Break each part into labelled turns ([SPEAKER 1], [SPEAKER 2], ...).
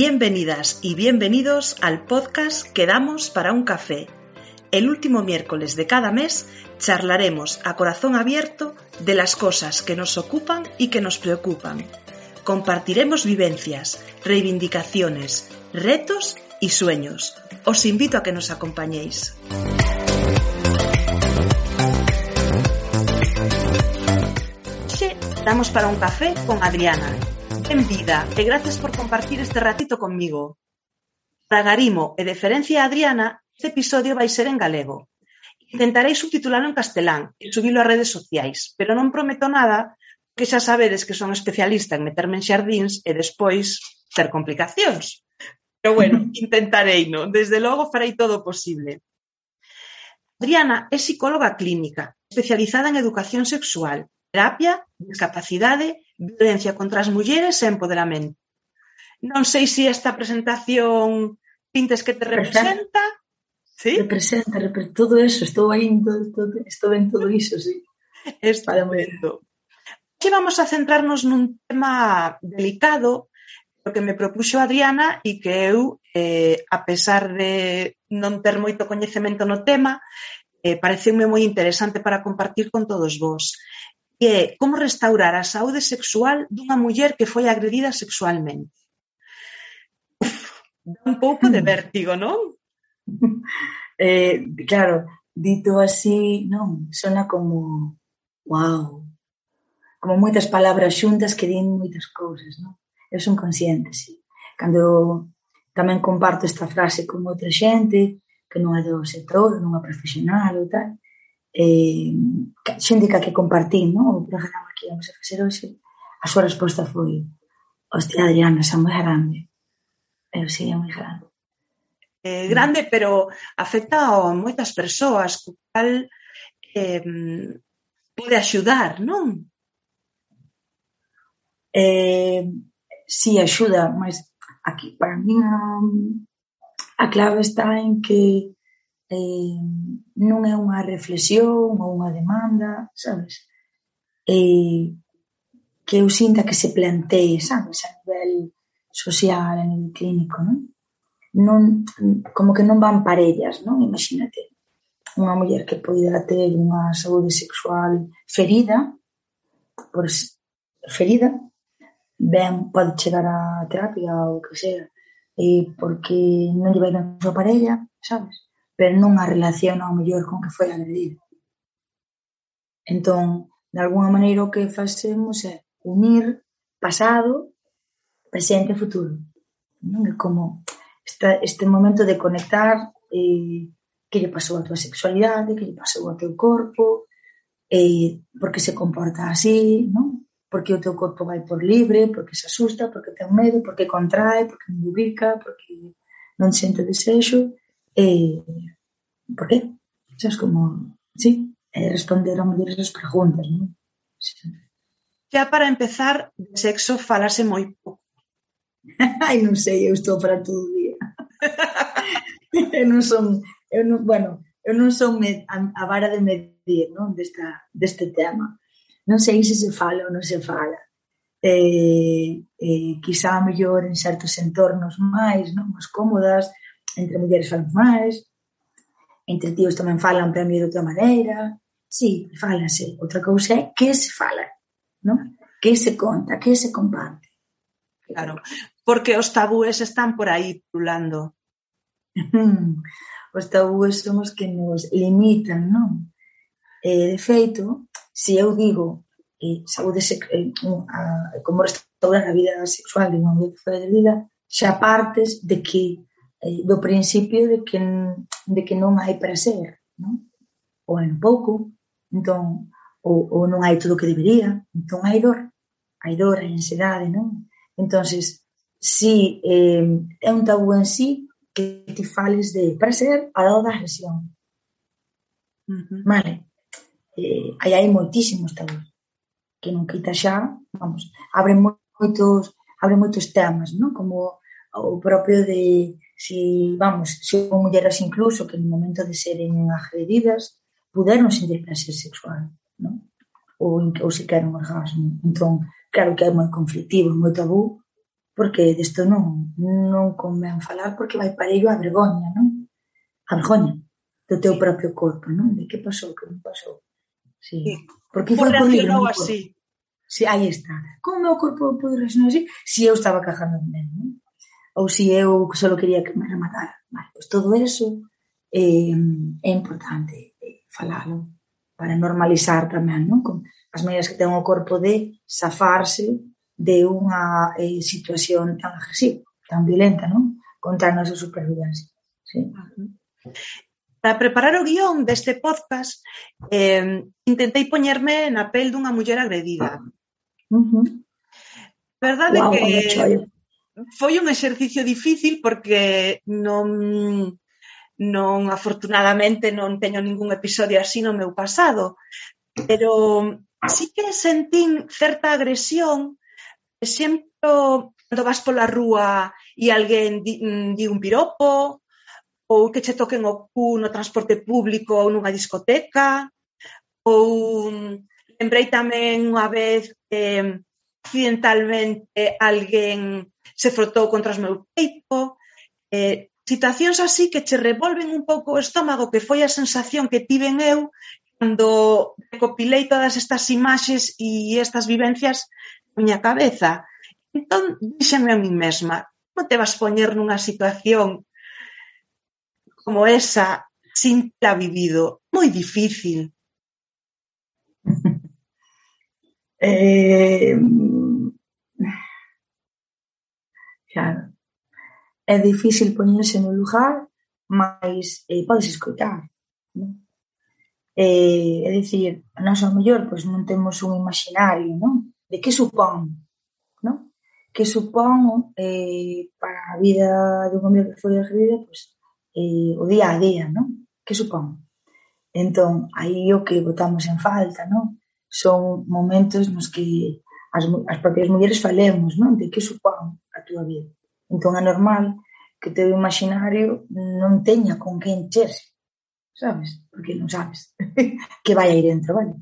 [SPEAKER 1] Bienvenidas y bienvenidos al podcast Quedamos para un café. El último miércoles de cada mes charlaremos a corazón abierto de las cosas que nos ocupan y que nos preocupan. Compartiremos vivencias, reivindicaciones, retos y sueños. Os invito a que nos acompañéis. Damos para un café con Adriana. En vida, e grazas por compartir este ratito conmigo. Para Garimo e deferencia a Adriana, este episodio vai ser en galego. Intentarei subtitularlo en castelán e subilo a redes sociais, pero non prometo nada que xa sabedes que son especialista en meterme en xardíns e despois ter complicacións. Pero bueno, intentarei, no? Desde logo farei todo o posible. Adriana é psicóloga clínica, especializada en educación sexual, terapia, discapacidade violencia contra as mulleres e empoderamento. Non sei se esta presentación pintes que te representa.
[SPEAKER 2] ¿Sí? Representa, representa todo eso, estou aí, todo, estou en todo iso, sí.
[SPEAKER 1] Estupendo. Que vamos a centrarnos nun tema delicado, o que me propuxo Adriana e que eu, eh, a pesar de non ter moito coñecemento no tema, eh, pareceume moi interesante para compartir con todos vós que é como restaurar a saúde sexual dunha muller que foi agredida sexualmente. Uf, dá un pouco de mm. vértigo, non?
[SPEAKER 2] eh, claro, dito así, non, sona como wow, como moitas palabras xuntas que din moitas cousas, non? Eu son consciente, sí. Cando tamén comparto esta frase con outra xente que non é do sector, non é profesional ou tal, eh, xente que compartín no? o programa que íamos a facer hoxe, a súa resposta foi hostia Adriana, xa moi grande. Eu sí, é moi grande.
[SPEAKER 1] Eh, grande, pero afecta a moitas persoas, co cal eh, pode axudar, non?
[SPEAKER 2] Eh, sí, axuda, mas aquí para mí a, a clave está en que eh, non é unha reflexión ou unha demanda, sabes? Eh, que eu sinta que se plantee, sabes, a nivel social, a nivel clínico, non? non como que non van parellas, non? Imagínate, unha muller que poida ter unha saúde sexual ferida, por ferida, ben pode chegar á terapia ou que sea, e porque non lle vai ben a súa parella, sabes? pero non a relación ao mellor con que foi agredida. Entón, de alguna maneira o que facemos é unir pasado, presente e futuro. Non é como esta, este momento de conectar eh, que lle pasou a tua sexualidade, que lle pasou ao teu corpo, eh, porque se comporta así, non? porque o teu corpo vai por libre, porque se asusta, porque ten medo, porque contrae, porque lubrica, porque non sente desexo, Eh, por qué? Sabes como, sí, eh, responder a mulleres as preguntas, non? Sí.
[SPEAKER 1] Ya para empezar, de sexo falase moi pouco.
[SPEAKER 2] Ai, non sei, eu estou para todo o día. eu non son, eu non, bueno, eu non son med, a, a vara de medir, non, desta, deste tema. Non sei se se fala ou non se fala. Eh, eh, quizá mellor en certos entornos máis, non, máis cómodas, entre mulleres falan máis, entre tíos tamén falan para mí de outra maneira, sí, falanse. Outra cousa é que se fala, non? Que se conta, que se comparte.
[SPEAKER 1] Claro, porque os tabúes están por aí pulando.
[SPEAKER 2] os tabúes son os que nos limitan, non? Eh, de feito, se eu digo eh, saúde se, eh, a, como restaurar a vida sexual de unha muller que foi vida, xa partes de que Eh, do principio de que, de que non hai prazer, non? ou hai pouco, entón, ou, ou non hai todo o que debería, entón hai dor, hai dor, hai ansiedade, non? Entonces, si eh, é un tabú en sí que ti fales de prazer a lado da agresión. Uh -huh. Vale. Eh, aí hai moitísimos tabús que non quita xa, vamos, abre moitos, abre moitos temas, non? Como o propio de si, vamos, si houve mulleras incluso que no momento de seren agredidas puderon sentir placer sexual, non? Ou, ou se queren orgasmo. Entón, claro que é moi conflictivo, moi tabú, porque desto non, non convén falar porque vai parello a vergoña, non? A vergoña do teu sí. propio corpo, non? De que pasou, que non pasou. Sí. sí.
[SPEAKER 1] Porque foi por libre, así.
[SPEAKER 2] Sí, aí está. Como o meu corpo pode reaccionar así? Si eu estaba cajando en medo, non? ou se eu só quería que me rematara. Vale, pois todo eso eh, é importante eh, falalo para normalizar tamén non? Con as medidas que ten o corpo de safarse de unha eh, situación tan agresiva, tan violenta, non? contra a nosa supervivencia. Sí.
[SPEAKER 1] Para preparar o guión deste podcast, eh, intentei poñerme na pel dunha muller agredida.
[SPEAKER 2] Uh -huh.
[SPEAKER 1] Verdade wow, que foi un exercicio difícil porque non non afortunadamente non teño ningún episodio así no meu pasado, pero sí que sentín certa agresión, por exemplo, cando vas pola rúa e alguén di, mm, di un piropo, ou que che toquen o cu no transporte público ou nunha discoteca, ou mm, lembrei tamén unha vez que accidentalmente alguén se frotou contra os meu peito, eh, situacións así que che revolven un pouco o estómago, que foi a sensación que tiven eu cando recopilei todas estas imaxes e estas vivencias na miña cabeza. Entón, díxeme a mí mesma, como te vas poñer nunha situación como esa sin la vivido? Moi difícil.
[SPEAKER 2] Eh, claro. É difícil poñerse no lugar, mas eh, podes escoitar. Non? Eh, é dicir, nós ao mellor pois non temos un imaginario, non? De que supón, non? Que supón eh, para a vida dun homem que foi agredida, pois, eh, o día a día, non? Que supón? Entón, aí o que botamos en falta, non? son momentos nos que as, as propias mulleres falemos, non? De que supón a túa vida. Entón é normal que teu imaginario non teña con que encherse, sabes? Porque non sabes que vai aí dentro, vale?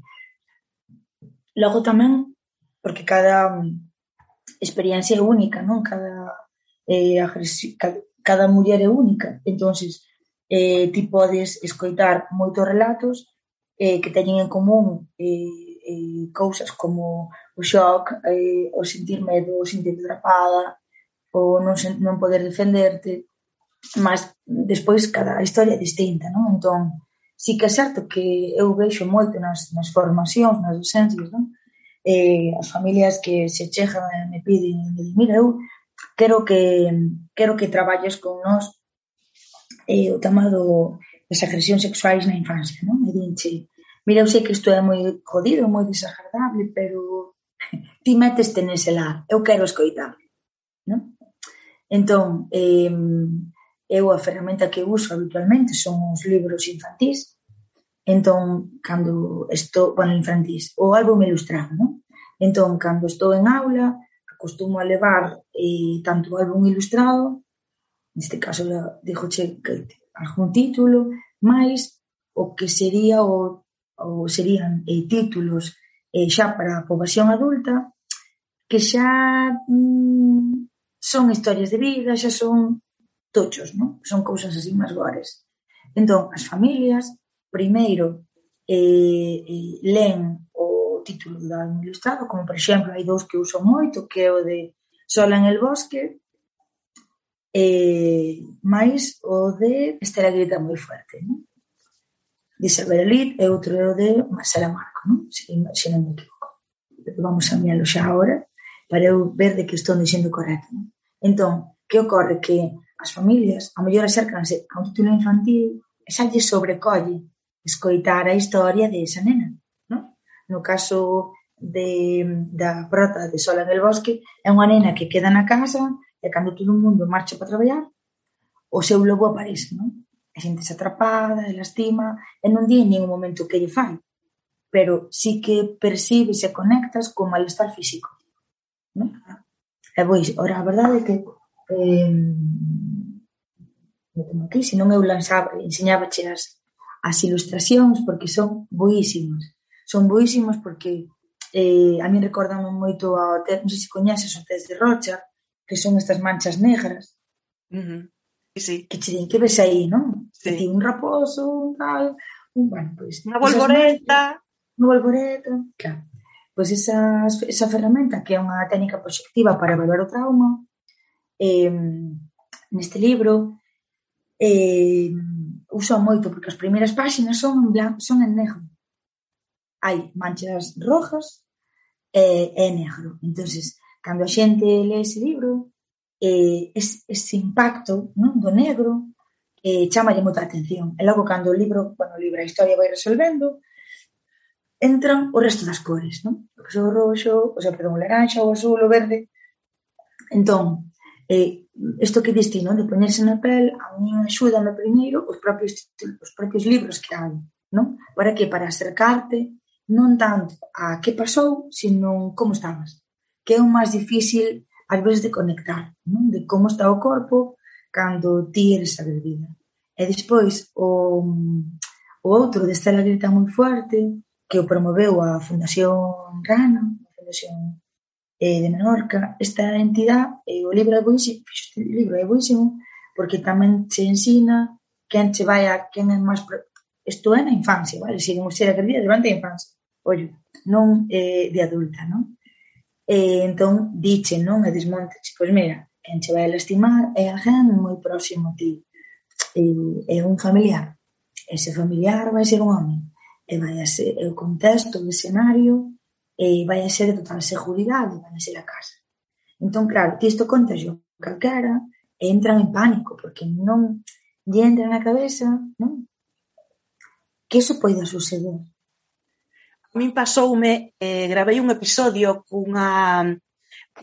[SPEAKER 2] Logo tamén, porque cada mm, experiencia é única, non? Cada, eh, cada, cada muller é única. entonces eh, ti podes escoitar moitos relatos eh, que teñen en común eh, eh, cousas como o xoc, eh, o sentir medo, o sentir atrapada, o non, non poder defenderte, mas despois cada historia é distinta, non? Entón, sí que é certo que eu vexo moito nas, nas formacións, nas docencias, non? Eh, as familias que se chejan e me piden, me dicen, mira, eu quero que, quero que traballes con nós eh, o tema do, das agresións sexuais na infancia, non? E dinche, Mira, eu sei que isto é moi jodido, moi desagradable, pero ti meteste nese lar, eu quero escoitar, non? Entón, eh, eu a ferramenta que uso habitualmente son os libros infantís, entón, cando estou, bueno, infantís, o álbum ilustrado, non? Entón, cando estou en aula, acostumo a levar eh, tanto o álbum ilustrado, neste caso, digo che, algún título, máis o que sería o ou serían eh, títulos eh, xa para a poboación adulta que xa mm, son historias de vida, xa son tochos, non? Son cousas así máis gores. Entón, as familias, primeiro, eh, eh, len o título do álbum ilustrado, como por exemplo hai dous que uso moito, que é o de Sola en el bosque, eh, máis o de Estela grita moi fuerte, non? de Isabel e outro é o de Marcela Marco, non? Se, se non me equivoco. Vamos a mirarlo xa agora para eu ver de que estou dixendo correcto. Non? Entón, que ocorre que as familias, a mellor acercanse a un título infantil e xa lle sobrecolle escoitar a historia de esa nena. Non? No caso de, da prota de Sola del Bosque, é unha nena que queda na casa e cando todo o mundo marcha para traballar, o seu lobo aparece, non? a xente se atrapada, e lastima, e non di en ningún momento que lle fai, pero sí que percibes e conectas con malestar físico. Non? E pois, ora, a verdade é que eh, me temo aquí, senón eu lanzaba, enseñaba as, as ilustracións porque son boísimas. Son boísimas porque eh, a mí recordame moito ao test, non sei se coñeces o test de Rocha, que son estas manchas negras,
[SPEAKER 1] uh -huh sí.
[SPEAKER 2] Que che din que ves aí, non?
[SPEAKER 1] Sí.
[SPEAKER 2] Que un raposo, un tal, un, bueno, pois... Pues,
[SPEAKER 1] Unha volvoreta...
[SPEAKER 2] Unha volvoreta, claro. Pois pues esa, esa ferramenta, que é unha técnica proxectiva para evaluar o trauma, eh, neste libro, eh, uso moito, porque as primeiras páxinas son en, blanco, son en negro. Hai manchas rojas eh, e, e negro. entonces cando a xente lee ese libro, eh, es, ese impacto non do negro eh, chamalle moita atención. E logo, cando o libro, bueno, o libro, a historia vai resolvendo, entran o resto das cores, non? O seu roxo, o sea, perdón, o laranxa, o azul, o verde. Entón, eh, isto que diste, non? De poñerse na pel, a mí axuda no primeiro os propios, os propios libros que hai, non? Para que? Para acercarte non tanto a que pasou, sino como estabas. Que é o máis difícil ás veces de conectar, non? de como está o corpo cando ti eres a bebida. E despois o, o outro de Estela Grita moi fuerte, que o promoveu a Fundación Rana, a Fundación eh, de Menorca, esta entidade, eh, o libro é buísimo, este libro é buísimo, porque tamén se ensina quen che vai a quen é máis... Isto é na infancia, vale? Se non ser acredita durante a infancia, ollo, non eh, de adulta, non? E entón diche, non? E desmonte, pois mira, quen che vai a lastimar é alguén moi próximo a ti. E, é un familiar. Ese familiar vai ser un home. E vai a ser o contexto, o escenario, e vai a ser de total seguridade, vai a ser a casa. Entón, claro, ti isto contas yo calquera, e entran en pánico, porque non lle entra na cabeza, non? Que iso poida suceder
[SPEAKER 1] min pasoume, eh, gravei un episodio cunha,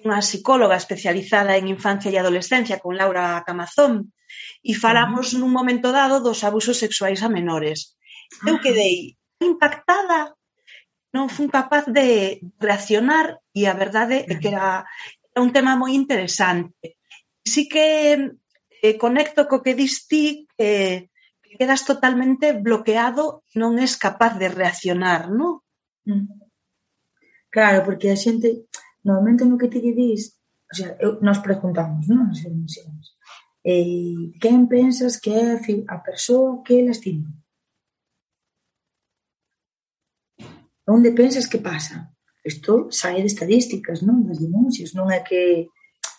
[SPEAKER 1] unha psicóloga especializada en infancia e adolescencia, con Laura Camazón, e falamos uh -huh. nun momento dado dos abusos sexuais a menores. Eu ah. quedei impactada, non fun capaz de reaccionar e a verdade é que era, era un tema moi interesante. Así que eh, conecto co que diste eh, que eh, quedas totalmente bloqueado, non es capaz de reaccionar, non?
[SPEAKER 2] Mm. Claro, porque a xente, no momento no que te lle dis, o sea, eu, nos preguntamos, non? As emisións Eh, quen pensas que é a persoa que lastima? Onde pensas que pasa? Isto sai de estadísticas, non? Das denuncias, non é que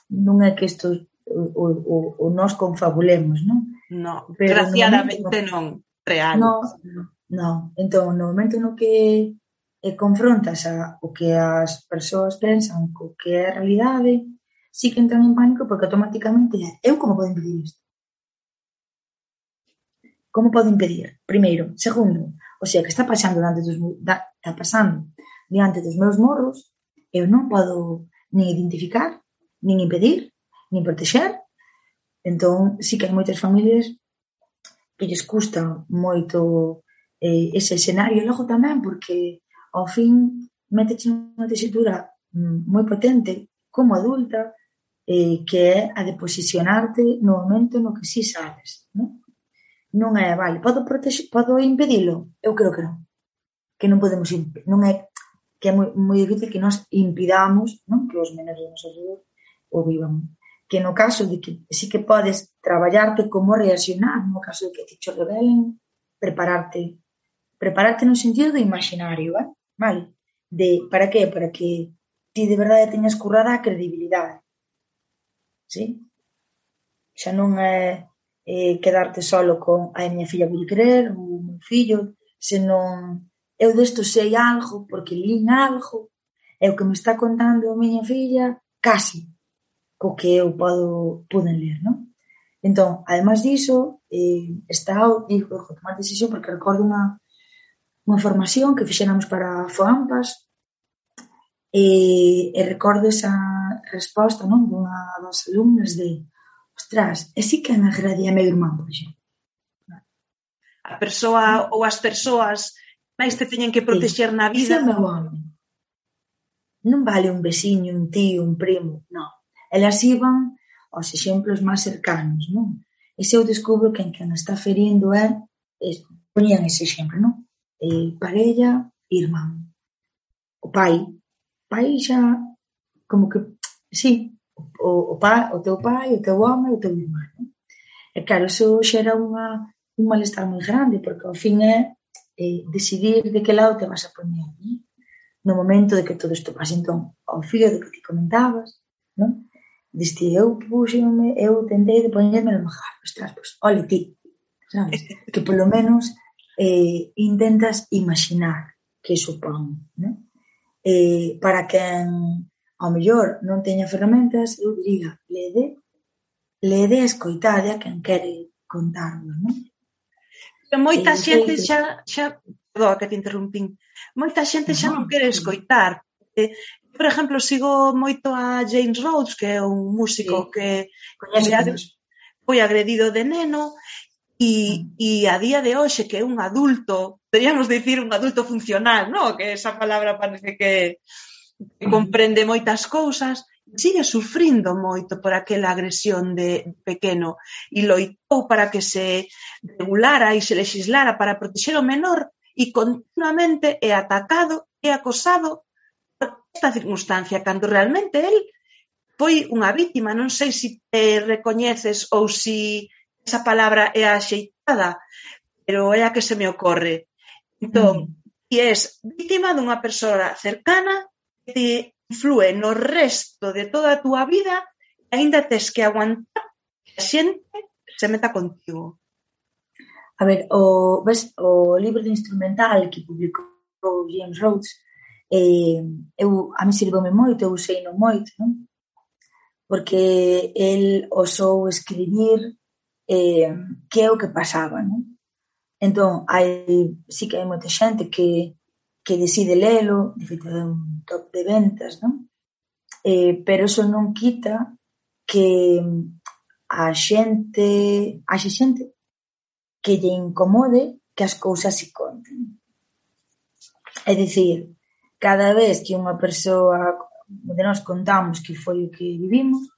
[SPEAKER 2] non é que isto o, o, o nos confabulemos, non?
[SPEAKER 1] No, Pero desgraciadamente no momento, non, real.
[SPEAKER 2] Non, non, no. entón, no momento no que e confrontas a, o que as persoas pensan co que é a realidade, sí que entran en pánico porque automáticamente eu como podo impedir isto? Como podo impedir? Primeiro. Segundo, o sea, que está pasando diante dos, da, está pasando diante dos meus morros, eu non podo nin identificar, nin impedir, nin protexer. Entón, sí que hai moitas familias que lles custa moito eh, ese escenario. Logo tamén porque ao fin meteche unha tesitura moi potente como adulta eh, que é a de posicionarte no momento no que si sí sabes non? non é, vale, podo, protexe, podo impedilo? Eu creo que non que non podemos non é que é moi, moi difícil que nós impidamos non? que os menores nos ajudan ou vivan que no caso de que sí que podes traballarte como reaccionar no caso de que te cho rebelen prepararte prepararte no sentido do imaginario eh? vale? De, para que? Para que ti de verdade teñas currada a credibilidade. Sí? Xa non é, eh, quedarte solo con a miña filla vil querer, o meu fillo, senón eu desto sei algo porque lín algo, é o que me está contando a miña filla casi co que eu podo, poden ler, non? Entón, además diso, eh, está o digo, tomar decisión porque recordo unha, unha formación que fixéramos para FOAMPAS e, e recordo esa resposta non dunha das alumnas de ostras, e si que me agradía meu irmán, por exemplo.
[SPEAKER 1] A persoa ou as persoas máis te teñen que protexer sí. na vida.
[SPEAKER 2] Ese é meu home. Non vale un veciño, un tío, un primo, non. Elas iban aos exemplos máis cercanos, non? E se eu descubro que en quen está ferindo é, es, poñían ese exemplo, non? eh, parella, irmán. O pai, pai xa como que, sí, o, o, pai, o teu pai, o teu home, o teu irmán. Non? E claro, iso xera unha, un malestar moi grande, porque ao fin é eh, decidir de que lado te vas a poñer. Non? No momento de que todo isto pasa, entón, ao fío do que ti comentabas, non? Diste, eu puxeme, eu tentei de poñerme no majar. Ostras, pois, ole ti, sabes? Que polo menos eh, intentas imaginar que supón. Né? Eh, para quen ao mellor non teña ferramentas, eu diría, lede, lede a escoitade a quen quere contarlo. Non?
[SPEAKER 1] Pero moita e, xente entón, xa, xa, perdón, que te interrumpín, moita xente xa non quere escoitar. Por exemplo, sigo moito a James Rhodes, que é un músico sí. que, que foi agredido de neno, E, e a día de hoxe que é un adulto, podríamos dicir un adulto funcional, no? que esa palabra parece que, que comprende moitas cousas, sigue sufrindo moito por aquela agresión de pequeno e loitou para que se regulara e se legislara para proteger o menor e continuamente é atacado e acosado por esta circunstancia, cando realmente el foi unha vítima. Non sei se te recoñeces ou se esa palabra é axeitada, pero é a que se me ocorre. Entón, mm. ti és vítima dunha persoa cercana que te influe no resto de toda a túa vida e aínda tes que aguantar que a xente se meta contigo.
[SPEAKER 2] A ver, o, ves, o libro de instrumental que publicou James Rhodes eh, eu, a mí sirvome moito, eu usei no moito, non? porque el osou escribir eh, que é o que pasaba, non? Entón, hai, sí que hai moita xente que, que decide lelo, de feito é un top de ventas, non? Eh, pero eso non quita que a xente, a xente que lle incomode que as cousas se conten. É dicir, cada vez que unha persoa de nós contamos que foi o que vivimos,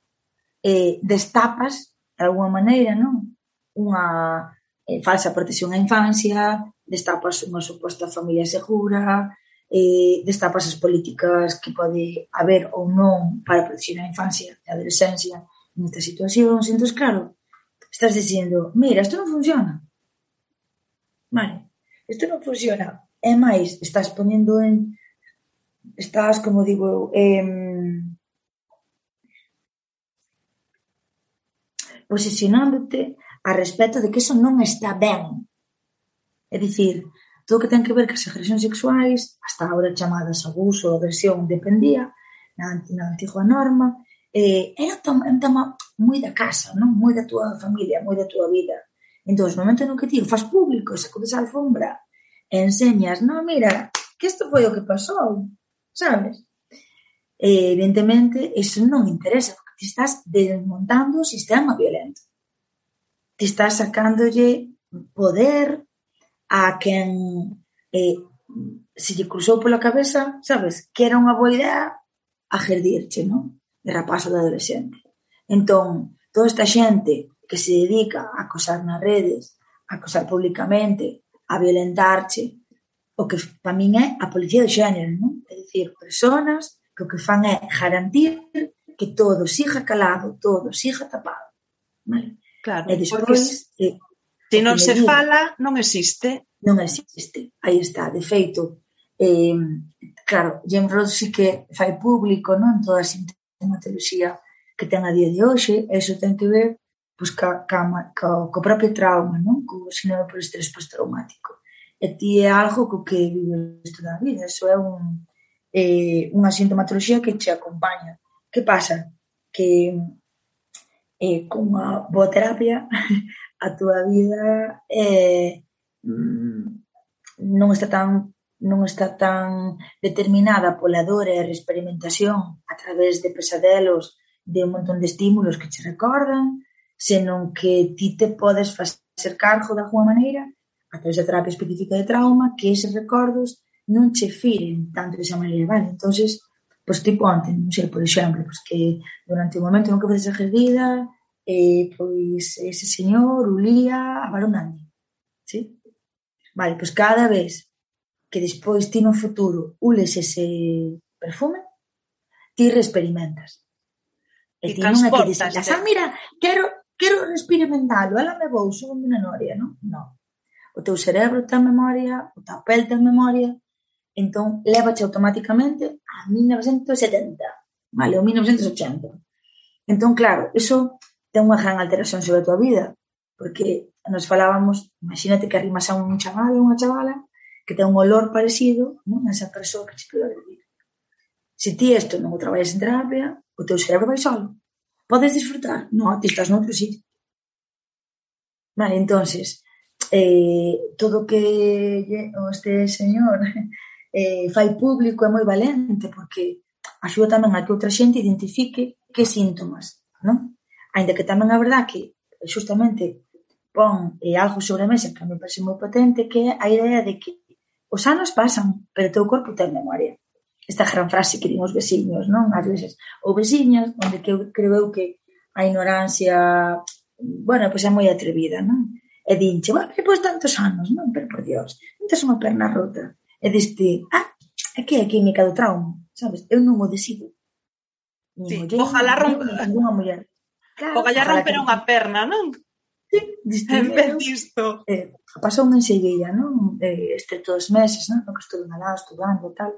[SPEAKER 2] eh, destapas de alguma maneira, non? Unha eh, falsa protección á infancia, destapas unha suposta familia segura, eh, destapas as políticas que pode haber ou non para proteger a infancia e a adolescencia nestas situacións. Entón, claro, estás dicindo, mira, isto non funciona. Vale, isto non funciona. É máis, estás ponendo en... Estás, como digo, em, posicionándote a respecto de que eso non está ben. É dicir, todo o que ten que ver as agresións sexuais, hasta agora chamadas abuso ou agresión, dependía na, na antiga norma, eh, era tam, un tema moi da casa, non? moi da túa familia, moi da túa vida. Entón, no momento no que ti faz público, sacudes a alfombra, e enseñas, non, mira, que isto foi o que pasou, sabes? E, evidentemente, iso non interesa, te estás desmontando o sistema violento. Te estás sacándolle poder a quen eh, se lle cruzou pola cabeza, sabes, que era unha boa idea a non? De rapaz ou de adolescente. Entón, toda esta xente que se dedica a acosar nas redes, a acosar públicamente, a violentarche, o que para min é a policía de xénero, non? É dicir, personas que o que fan é garantir que todo siga calado, todo siga tapado. Vale?
[SPEAKER 1] Claro, e despois, porque, eh, se non se digo, fala, non existe.
[SPEAKER 2] Non existe, aí está, de feito. Eh, claro, James Ross sí que fai público non toda a sintomatoloxía que ten a día de hoxe, eso iso ten que ver pois, ca, ca, ca, co propio trauma, non? co sinal por estrés postraumático. E ti é algo co que vives toda a vida, iso é un, eh, unha sintomatoloxía que te acompaña Que pasa? Que eh, con a boa terapia a túa vida eh, mm, non está tan non está tan determinada pola dor e a experimentación a través de pesadelos de un montón de estímulos que che recordan, senón que ti te podes facer cargo de alguma maneira a través da terapia específica de trauma que eses recordos non che firen tanto de esa maneira, vale? entonces pois ti ponte, non sei, por exemplo, pois que durante o momento no que faces a gerida, eh, pois ese señor ulía a varón Nandi, sí? Vale, pois cada vez que despois ti no futuro ules ese perfume, ti reexperimentas. E ti non é que dices, ah, mira, quero, quero reexperimentalo, ela me vou, subo unha noria, non? Non. O teu cerebro ten memoria, o teu pel ten memoria, Entón, lévache automáticamente a 1970, vale, ou 1980. Entón, claro, iso ten unha gran alteración sobre a tua vida, porque nos falábamos, imagínate que arrimas a un chaval ou unha chavala que ten un olor parecido non? a esa persoa que che pide vivir. Se ti isto non o traballas en terapia, o teu cerebro vai solo. Podes disfrutar? Non, ti estás noutro sitio. Vale, entonces, eh, todo que este señor eh, fai público é moi valente porque axuda tamén a que outra xente identifique que síntomas, non? Ainda que tamén a verdad que justamente pon eh, algo sobre a mesa que a me parece moi potente que é a idea de que os anos pasan, pero o teu corpo ten memoria. Esta gran frase que din os veciños, non? Ás veces, ou veciñas, onde que eu creo eu que a ignorancia, bueno, pois é moi atrevida, non? E dinche, bueno, que pois tantos anos, non? Pero por Dios, non tes unha perna rota e deste, ah, aquí é a química do trauma, sabes? Eu non o decido.
[SPEAKER 1] Sí, ojalá rompa...
[SPEAKER 2] Ninguna muller.
[SPEAKER 1] Claro, ojalá, romper unha perna, non?
[SPEAKER 2] Sí, diste,
[SPEAKER 1] en vez disto.
[SPEAKER 2] Eh, pasou en Sevilla, non? Eh, este todos os meses, non? Que estuve alá estudando e tal.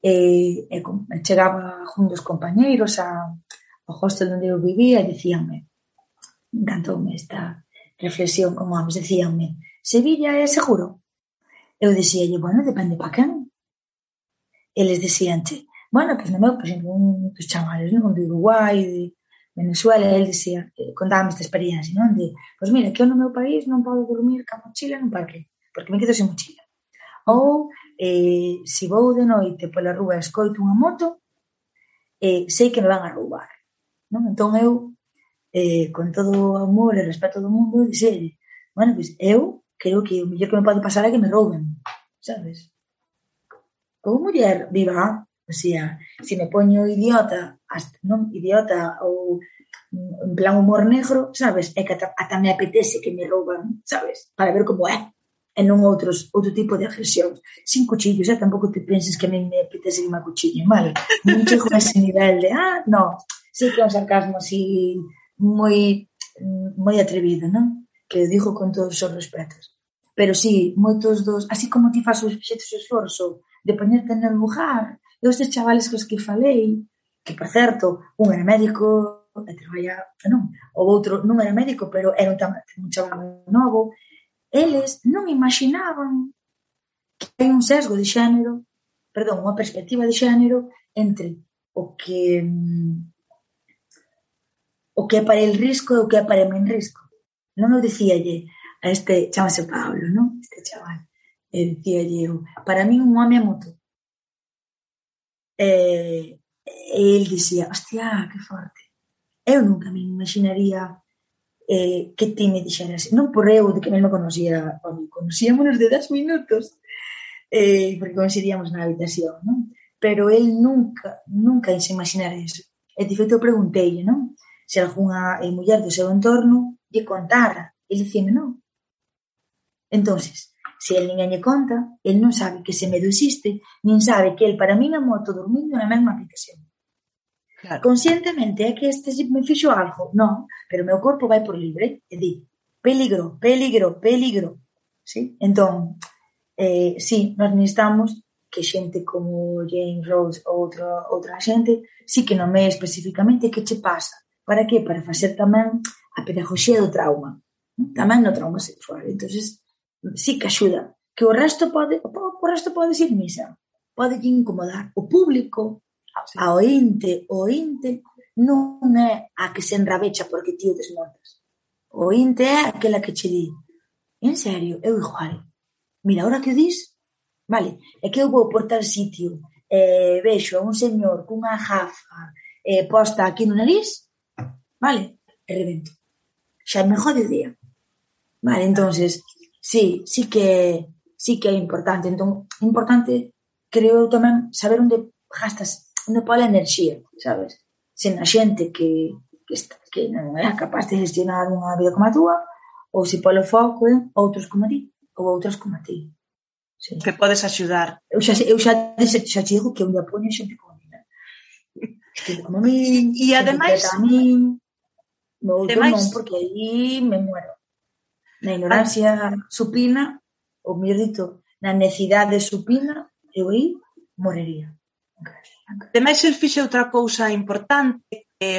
[SPEAKER 2] Eh, eh, chegaba juntos compañeiros a, ao hostel onde eu vivía e dicíanme, encantoume esta reflexión, como ambos dicíanme, Sevilla é seguro? Eu dicíalle, bueno, depende para quen. Eles dicíanche, bueno, pois pues, no meu, por exemplo, un dos chavales, non digo Uruguai, de Venezuela, el dicía, eh, contábame esta experiencia, non? De, pois pues, mira, que eu no meu país non podo dormir ca mochila nun parque, porque me quedo sen mochila. Ou, eh, se vou de noite pola rúa escoito unha moto, eh, sei que me van a roubar. Non? Entón eu, eh, con todo o amor e respeto do mundo, dixelle, bueno, pois eu creo que o mellor que me pode pasar é que me rouben sabes? Como muller viva, o sea, se me poño idiota, hasta, non idiota ou mm, en plan humor negro, sabes? É que ata, ata me apetece que me rouban, sabes? Para ver como é e non outros outro tipo de agresións. Sin cuchillos, eh? tampouco te penses que a mí me apetece que me cuchillen, vale? Non chego a ese nivel de, ah, no, sí que é un sarcasmo así moi moi atrevido, non? Que digo con todos os respetos. Pero sí, moitos dos, así como ti faz o esforzo de poñerte no lugar, e os chavales cos que falei, que por certo, un era médico, e traballa, non, o outro non era médico, pero era un, un chaval novo, eles non imaginaban que hai un sesgo de xénero, perdón, unha perspectiva de xénero entre o que o que é para el risco e o que é para el men risco. Non o dicíalle, a este, chamase Pablo, non? Este chaval. E dicía eu, para mí un home é moto. E, eh, e el dicía, hostia, que forte. Eu nunca me imaginaría eh, que ti me dixeras, non por eu de que mesmo conocía, conocíamonos de 10 minutos, eh, porque coincidíamos na habitación, non? Pero el nunca, nunca se imaginar eso. E de feito preguntei, non? Se algunha eh, muller do seu entorno lle contara. E dicime, non, entonces se el ninguén lle conta, el non sabe que ese medo existe, nin sabe que el para mí na moto dormindo na mesma habitación. Claro. Conscientemente é que este me fixo algo, non, pero o meu corpo vai por libre e di, peligro, peligro, peligro. Sí? Entón, eh, sí, nós necesitamos que xente como Jane Rose ou outra, outra xente sí que nomee especificamente que che pasa. Para que? Para facer tamén a pedagogía do trauma. Tamén no trauma sexual. entonces sí que axuda, que o resto pode, o resto pode ser misa, pode que incomodar o público, a ao o ointe non é a que se enrabecha porque ti o desmontas. O ointe é aquela que che di, en serio, eu igual. Mira, ahora que o dis, vale, é que eu vou por tal sitio, eh, vexo a un señor cunha jafa eh, posta aquí no nariz, vale, e revento. Xa me jode o día. Vale, entonces sí, sí que sí que é importante. Entón, importante, creo eu tamén, saber onde gastas, onde pola enerxía, sabes? Sen a xente que, que, está, que non é capaz de gestionar unha vida como a túa, ou se polo foco en outros como ti, ou outras como a ti.
[SPEAKER 1] Sí. Que podes axudar.
[SPEAKER 2] Eu xa, eu xa, xa, xa digo que eu me apoño xente como a mina. Como a
[SPEAKER 1] e ademais,
[SPEAKER 2] a min, no outro non, porque aí me muero na ignorancia supina, ou mellor dito, na necidade supina, eu aí moriría.
[SPEAKER 1] Ademais, el fixe outra cousa importante, que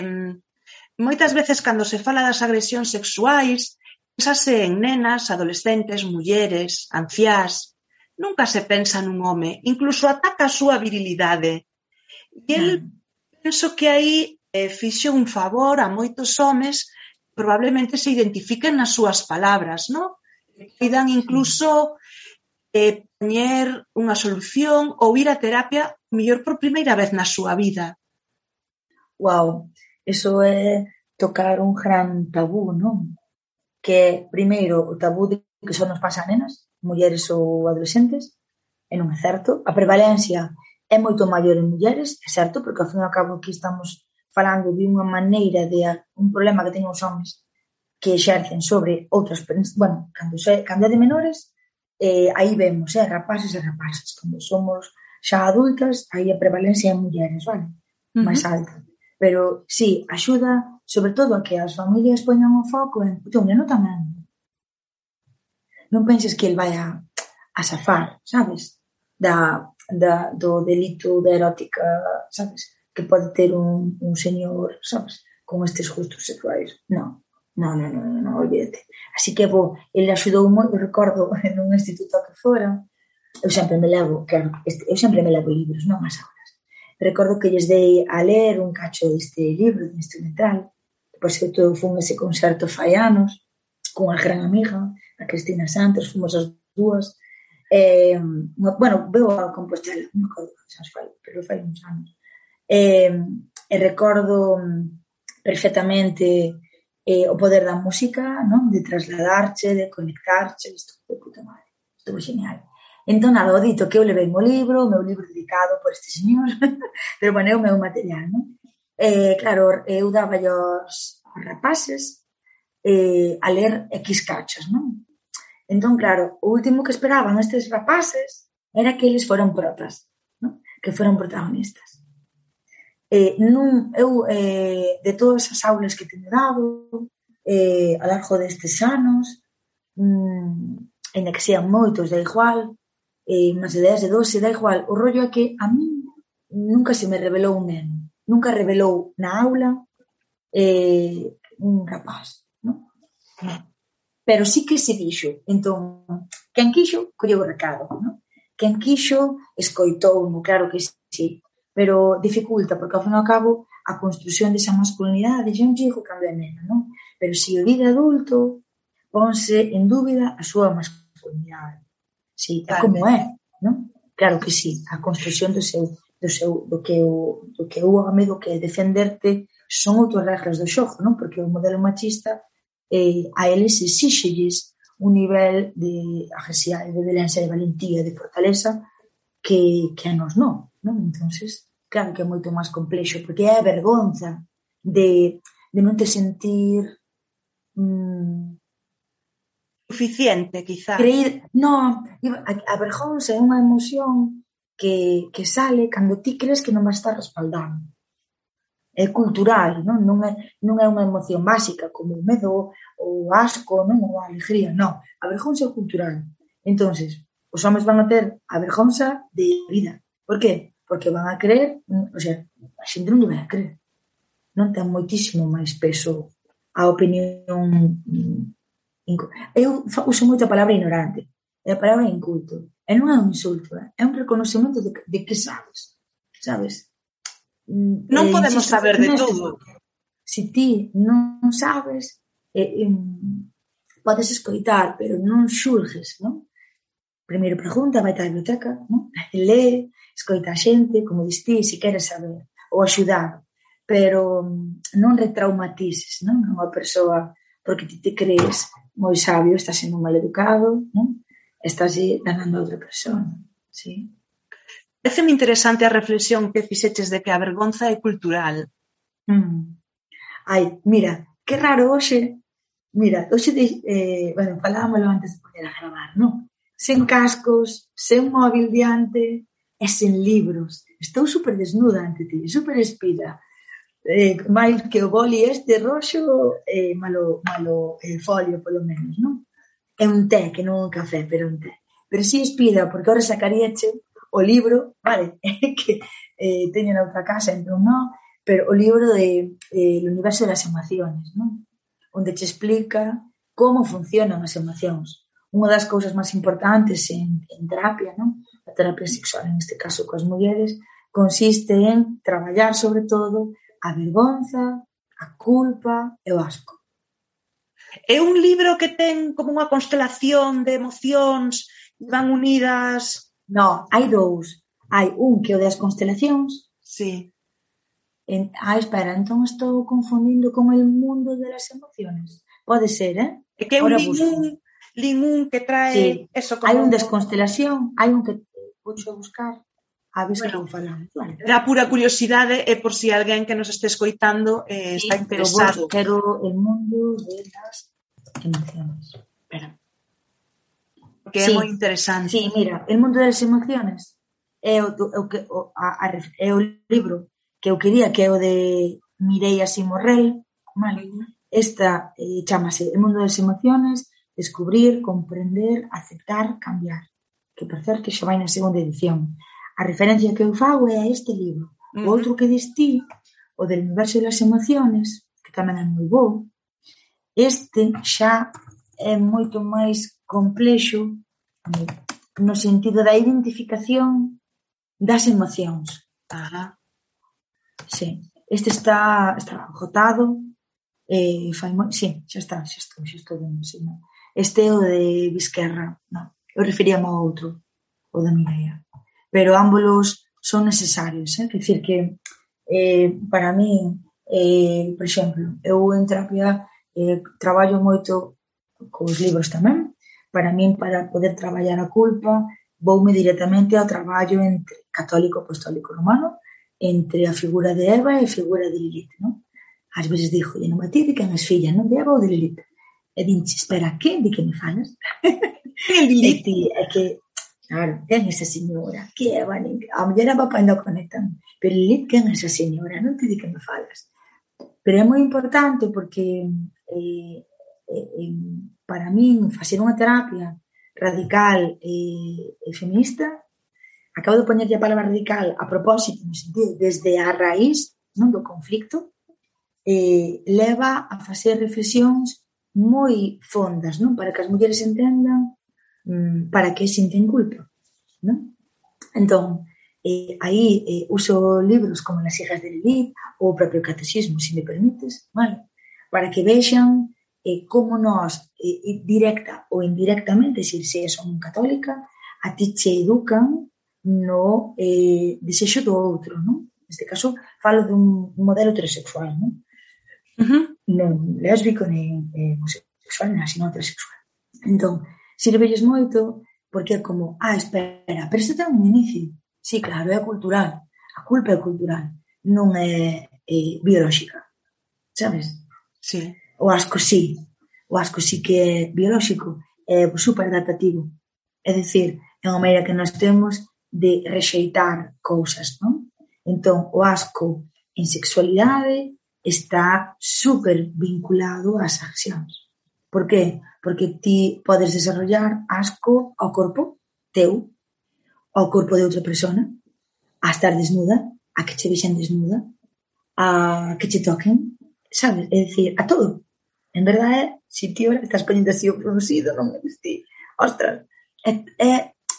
[SPEAKER 1] moitas veces cando se fala das agresións sexuais, pensase en nenas, adolescentes, mulleres, anciás, nunca se pensa nun home, incluso ataca a súa virilidade. E el, ah. penso que aí eh, fixe un favor a moitos homes probablemente se identifiquen nas súas palabras, non? Pidan incluso eh, poñer unha solución ou ir a terapia mellor por primeira vez na súa vida.
[SPEAKER 2] Wow, eso é tocar un gran tabú, non? Que primeiro o tabú de que só nos pasa a nenas, mulleres ou adolescentes, e non é certo. A prevalencia é moito maior en mulleres, é certo, porque ao fin e ao cabo aquí estamos falando de unha maneira de un problema que teñen os homens que exercen sobre outras, bueno, cando, se, cando é de menores, eh, aí vemos, eh, rapaces e rapaces, cando somos xa adultas, aí a prevalencia é mulleres, vale? Uh -huh. Máis alta. Pero sí, axuda sobre todo a que as familias poñan o foco en, o teu neno tamén. Non penses que el vai a, a safar, sabes? Da, da, do delito da erótica, sabes? que pode ter un, un señor, sabes, con estes gustos sexuais. Non, non, non, non, non, olvídate. Así que, bo, ele axudou moi, recordo, un instituto que fora, eu sempre me levo, claro, este, eu sempre me levo libros, non as aulas. Recordo que lles dei a ler un cacho deste libro, de instrumental, que, por certo, fun ese concerto fai anos, con a gran amiga, a Cristina Santos, fomos as dúas, eh, bueno, veo a Compostela, non me acordo, xa fai, pero fai uns anos eh, e recordo mm, perfectamente eh, o poder da música, non? de trasladarche, de conectarche, isto de puta madre, estuvo genial. Entón, nada, o dito que eu levei o libro, o meu libro dedicado por este señor, pero bueno, é o meu material, non? Eh, claro, eu daba aos rapaces eh, a ler X cachos, non? Entón, claro, o último que esperaban estes rapaces era que eles foran protas, non? que foran protagonistas eh, nun, eu, eh, de todas as aulas que teño dado, eh, ao largo destes anos, mm, en que sean moitos, da igual, eh, máis ideas de 12, da igual, o rollo é que a mí nunca se me revelou un neno, nunca revelou na aula eh, un rapaz, non? Pero sí que se dixo, entón, quen quixo, colleu o recado, non? Quen quixo, escoitou, claro que sí, pero dificulta, porque ao fin e ao cabo a construción desa masculinidade xa un chico cando é nena, non? Pero se o vive adulto, ponse en dúbida a súa masculinidade. Si, é como é, non? Claro que sí, a construción do seu do seu do que o do que o amigo que defenderte son outras regras do xogo, non? Porque o modelo machista eh, a eles exixelles un nivel de agresividade, de violencia, de valentía, de fortaleza que, que a nos non non? entonces claro que é moito máis complexo, porque é a vergonza de, de non te sentir mm,
[SPEAKER 1] suficiente, quizá.
[SPEAKER 2] Creer, non, a, a vergonza é unha emoción que, que sale cando ti crees que non vas estar respaldado. É cultural, non, non, é, non é unha emoción básica como o medo ou o asco, non ou a alegría, non. A vergonza é cultural. entonces os homens van a ter a vergonza de vida. Por que? porque van a crer, mm, o sea, a xente non vai a creer. Non ten moitísimo máis peso a opinión mm, eu uso moito a palabra ignorante e a palabra inculto e non é un insulto, eh, é un reconocimento de, de que sabes sabes mm,
[SPEAKER 1] non
[SPEAKER 2] eh,
[SPEAKER 1] podemos
[SPEAKER 2] insisto,
[SPEAKER 1] saber de todo se
[SPEAKER 2] si ti non sabes eh, eh, podes escoitar pero non xurges non? primeiro pregunta, vai a biblioteca, non? lee, escoita a xente, como dis ti, se queres saber, ou axudar, pero mm, non retraumatices non? a unha persoa porque ti te crees moi sabio, estás sendo mal educado, non? estás danando a outra persoa. Sí?
[SPEAKER 1] Déceme interesante a reflexión que fixeches de que a vergonza é cultural.
[SPEAKER 2] Mm. Ai, mira, que raro hoxe Mira, hoxe, eh, bueno, falámoslo antes de poder a gravar, non? sen cascos, sen móvil diante e sen libros. Estou super desnuda ante ti, super espida. Eh, máis que o boli este roxo, eh, malo, malo eh, folio, polo menos, non? É un té, que non un café, pero un té. Pero si sí espida, porque ahora sacaríache o libro, vale, que eh, teño na outra casa, entón non, pero o libro de eh, El universo das emociones, non? Onde te explica como funcionan as emocións unha das cousas máis importantes en, en terapia, non? A terapia sexual, en este caso coas mulleres, consiste en traballar sobre todo a vergonza, a culpa e o asco.
[SPEAKER 1] É un libro que ten como unha constelación de emocións e van unidas?
[SPEAKER 2] No, hai dous. Hai un que é o das constelacións.
[SPEAKER 1] Sí.
[SPEAKER 2] En, ah, espera, entón estou confundindo con el mundo de las emociones. Pode ser, eh?
[SPEAKER 1] É que é un, lin que trae sí. eso como...
[SPEAKER 2] Hai un desconstelación, hai un que puxo buscar a ver, bueno, que falan.
[SPEAKER 1] Vale. Pura curiosidade e por si alguén que nos este escoitando eh, sí, está interesado.
[SPEAKER 2] Pero vos quero el mundo de las emociones. Espera.
[SPEAKER 1] Que sí. é moi interesante.
[SPEAKER 2] Sí, mira, el mundo das emociones é o, o, que, o, a, a, é o libro que eu quería que é o de Mireia Simorrel, vale? Esta eh, chamase El mundo das emociones descubrir, comprender, aceptar, cambiar. Que, por certo, xa vai na segunda edición. A referencia que eu fago é a este libro. O outro que distí, o del universo das emociones, que tamén é moi bo, este xa é moito máis complexo no sentido da identificación das emocións.
[SPEAKER 1] Ajá.
[SPEAKER 2] Sí. Este está, está agotado, eh, fai moi... Sí, xa está, xa estou, xa estou vendo, sí, no. Este é o de Vizquerra, non. Eu referíame ao outro, o da Mireia. Pero ámbolos son necesarios, eh? Quer dicir que eh, para mí, eh, por exemplo, eu en terapia eh, traballo moito cos libros tamén, para min, para poder traballar a culpa, voume directamente ao traballo entre católico apostólico romano, entre a figura de Eva e a figura de Lilith, non? Ás veces dijo, non me ti de quen es filla, non? De Eva ou de Lilith? E dinche, espera, que? De que me falas?
[SPEAKER 1] Que ti,
[SPEAKER 2] é que, claro, quen esa señora? Que é, vale, a muller a papá ainda conectan. Pero Lilith, quen é esa señora? Non te di que me falas. Pero é moi importante porque eh, eh, eh para min facer unha terapia radical e, e feminista acabo de poñerlle a palabra radical a propósito, no sentido, desde a raíz non do conflicto, eh, leva a facer reflexións moi fondas, non? Para que as mulleres entendan mm, para que sinten culpa, non? Entón, eh, aí eh, uso libros como Las hijas de Lilith ou o propio catecismo, se me permites, vale? Para que vexan eh, como nós, eh, directa ou indirectamente, se, se son católica, a ti che educan no eh, desexo do outro, non? Neste caso, falo dun modelo heterosexual, non? uh -huh. nen lésbico, nen eh, homosexual, nen sino heterosexual. Entón, sirvelles moito porque é como, ah, espera, pero isto ten un inicio. Sí, claro, é cultural. A culpa é cultural, non é, é biolóxica. Sabes?
[SPEAKER 1] Sí.
[SPEAKER 2] O asco sí. O asco sí que é biolóxico, é super adaptativo. É dicir, é unha maneira que nós temos de rexeitar cousas, non? Entón, o asco en sexualidade, está super vinculado ás accións. Por qué? Porque ti podes desarrollar asco ao corpo teu, ao corpo de outra persona, a estar desnuda, a que che vexen desnuda, a que che toquen, sabes? É dicir, a todo. En verdade, se ti ora estás poñendo así o pronuncido, non eres ti. Ostras, é, é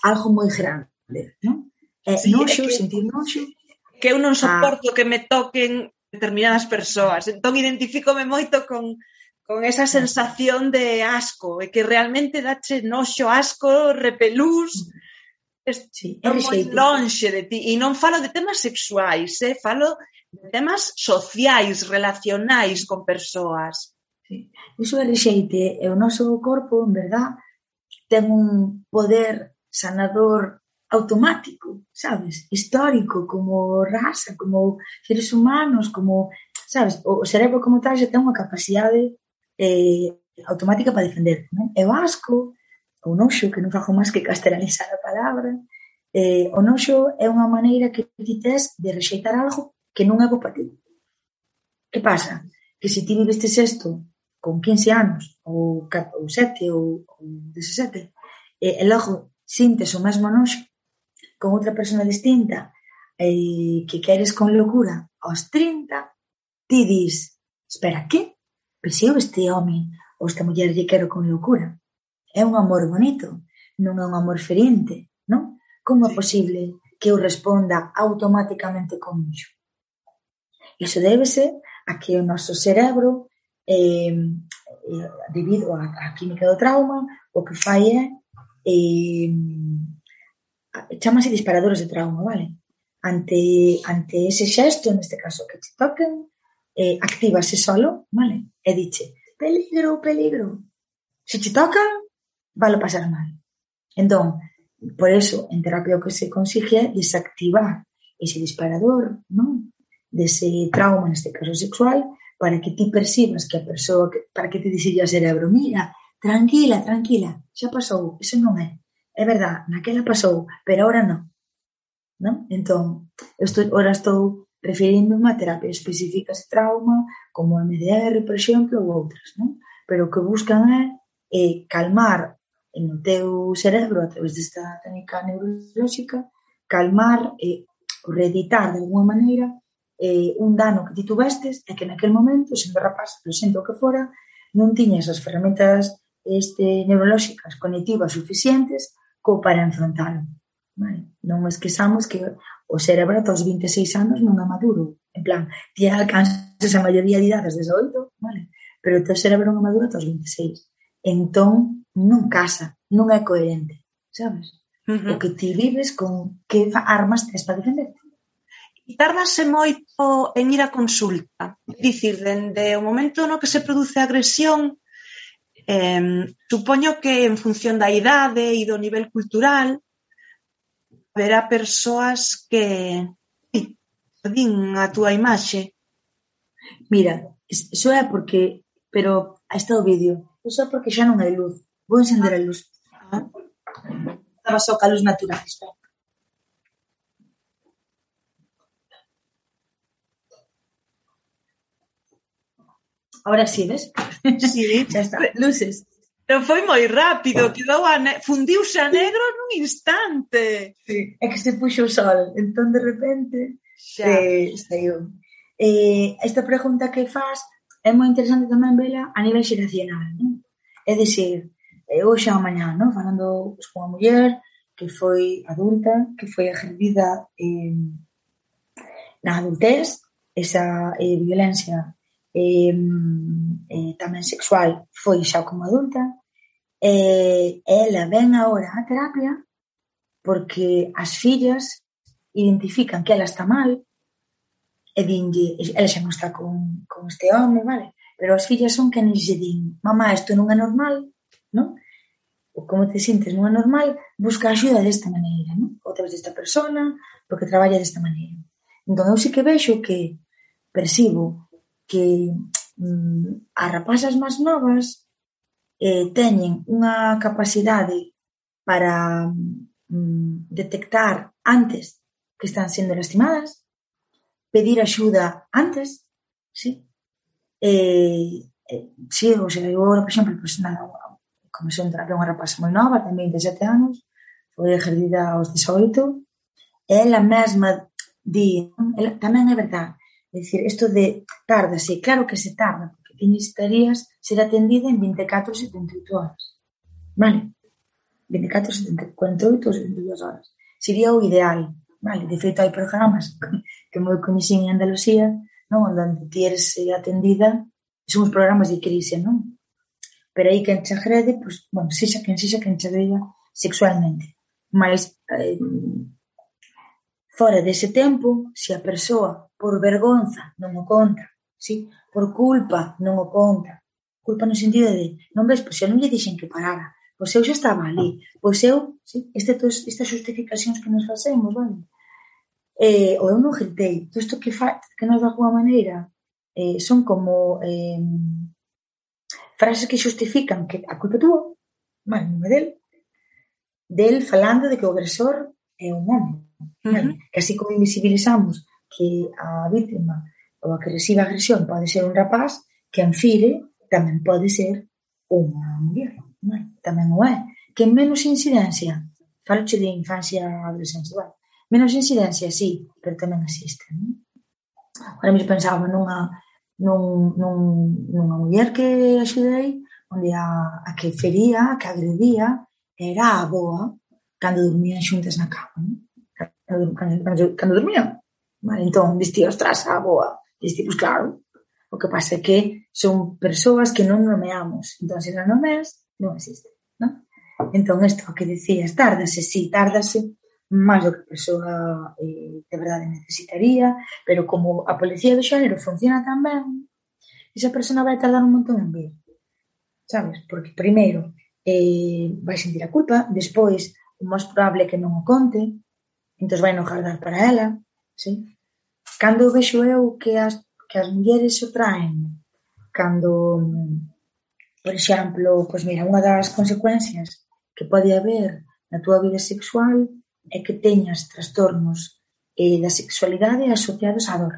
[SPEAKER 2] algo moi grande, non? É sí, noxo, é que, sentir noxo.
[SPEAKER 1] Que eu non ah. soporto a... que me toquen determinadas persoas. Entón, identifícome moito con, con esa sensación de asco, e que realmente dache noxo asco, repelús, sí, é moi lonxe de ti. E non falo de temas sexuais, eh? falo de temas sociais, relacionais con persoas.
[SPEAKER 2] Sí. Iso é rexeite, e o noso corpo, en verdad, ten un poder sanador automático, sabes? Histórico, como raza, como seres humanos, como, sabes? O cerebro como tal já ten unha capacidade eh, automática para defender. Non? E vasco, o noxo, que non fajo máis que castelanizar a palabra, eh, o noxo é unha maneira que ti tes de rexeitar algo que non é bo para ti. Que pasa? Que se ti vivestes isto con 15 anos, ou, ou 7, ou, ou 17, e, eh, e logo sintes o mesmo noxo, con outra persona distinta e que queres con locura aos 30, ti dis, espera, que? Pero se eu este home ou esta muller lle quero con locura. É un amor bonito, non é un amor ferente, non? Como é posible que eu responda automáticamente con iso? Iso débese a que o noso cerebro eh, eh, debido á, á química do trauma, o que fai é eh, chamase disparadores de trauma, vale? Ante, ante ese xesto, neste caso, que te toquen, eh, activase solo, vale? E diche, peligro, peligro. Se te toca, vale pasar mal. Entón, por eso, en terapia o que se consigue é desactivar ese disparador, non? Dese trauma, neste caso sexual, para que ti percibas que a persoa, para que te dixilla o cerebro, mira, tranquila, tranquila, xa pasou, eso non é é verdad, naquela pasou, pero ahora non. non? Entón, eu estou, ora estou referindo a terapia específica de trauma, como a MDR, por exemplo, ou outras. Non? Pero o que buscan é, é calmar no teu cerebro, a través desta técnica neurolóxica, calmar e reeditar de alguma maneira eh, un dano que ti tuvestes e que naquel momento, sendo rapaz, pero sendo o que fora, non tiñas as ferramentas este, neurolóxicas conectivas suficientes co para enfrontalo. Vale? Non esquezamos que o cerebro ata os 26 anos non é maduro. En plan, ti alcanzas a maioría de idades desde 8, vale? pero o teu cerebro non é maduro ata os 26. Entón, non casa, non é coherente, sabes? Uh -huh. O que ti vives con que armas tes para defenderte.
[SPEAKER 1] E tardase moito en ir a consulta. Dicir, dende o momento no que se produce a agresión Eh, supoño que en función da idade e do nivel cultural haberá persoas que din a túa imaxe.
[SPEAKER 2] Mira, iso é porque, pero está o vídeo, iso é porque xa non hai luz. Vou encender a luz. Ah. Estaba só ca luz natural, espera. Ahora sí, ves?
[SPEAKER 1] Sí.
[SPEAKER 2] Xa está. Luces.
[SPEAKER 1] Pero foi moi rápido, quedou a ne... fundiuse a negro nun instante.
[SPEAKER 2] Sí. É que se puxo o sol, entón de repente xa eh, saiu. Eh, esta pregunta que faz é moi interesante tamén vela a nivel xeracional, non? É dicir, eh, hoxe a mañá, non? Falando pues, con a muller que foi adulta, que foi agredida eh, na adultez, esa eh, violencia eh, eh, tamén sexual, foi xa como adulta, e eh, ela ven agora a terapia porque as fillas identifican que ela está mal e dinlle, ela xa non está con, con este home, vale? Pero as fillas son que lle din, mamá, isto non é normal, non? ou como te sintes non é normal, busca axuda desta maneira, non? ou través desta persona, porque traballa desta maneira. Entón, eu sí que vexo que percibo que mm, as rapazas máis novas eh, teñen unha capacidade para mm, detectar antes que están sendo lastimadas, pedir axuda antes, sí? Eh, eh, sí, o sea, eu agora, por exemplo, pues, nada, como son unha rapaza moi nova, tamén de sete anos, foi ejerdida aos 18, ela mesma di, ela, tamén é verdade, decir, isto de tárdase, claro que se tarda, porque ti necesitarías ser atendida en 24 78 horas. Vale? 24, 70, 48 ou 72 horas. Sería o ideal. Vale? De feito, hai programas que moi coñecín en Andalucía, non? onde ti eres atendida, son os programas de crise, non? Pero aí quen te agrede, pues, bueno, sexa quen sexa quen te agreda sexualmente. Mas, eh, fora dese tempo, se a persoa por vergonza non o conta, sí? por culpa non o conta. Culpa no sentido de, non ves, pois eu non lle dixen que parara, pois eu xa estaba ali, pois eu, sí? este, todas estas justificacións que nos facemos, bueno, eh, ou eu non gritei, todo isto que, fa, que nos de alguma maneira eh, son como eh, frases que justifican que a culpa túa, mal, non é del, del falando de que o agresor é un home, uh -huh. Vale? que así como invisibilizamos que a vítima ou a que recibe a agresión pode ser un rapaz, que en fire tamén pode ser unha muller, vale? tamén o é. Que menos incidencia, faloche de infancia e adolescencia, vale? menos incidencia, sí, pero tamén existe. Non? Ahora mesmo pensaba nunha, nun, nun, nunha muller que axudei, onde a, a que fería, a que agredía, era a boa, cando dormían xuntas na cama. Non? Cando, cando, cando, cando dormían, Entón, vestíos ostras, a boa. Vestíos, pois claro. O que pasa é que son persoas que non nomeamos. Entón, se non nomeas, non existe. Non? Entón, isto que decías, tárdase, sí, tárdase máis do que a persoa eh, de verdade necesitaría, pero como a policía do xénero funciona tan ben, esa persona vai tardar un montón en vir. Sabes? Porque primeiro eh, vai sentir a culpa, despois o máis probable que non o conte, entón vai enojar dar para ela, ¿sí? Cando vexo eu que as que as mulleres o traen? Cando, por exemplo, pois mira, unha das consecuencias que pode haber na túa vida sexual é que teñas trastornos eh, da sexualidade asociados á dor.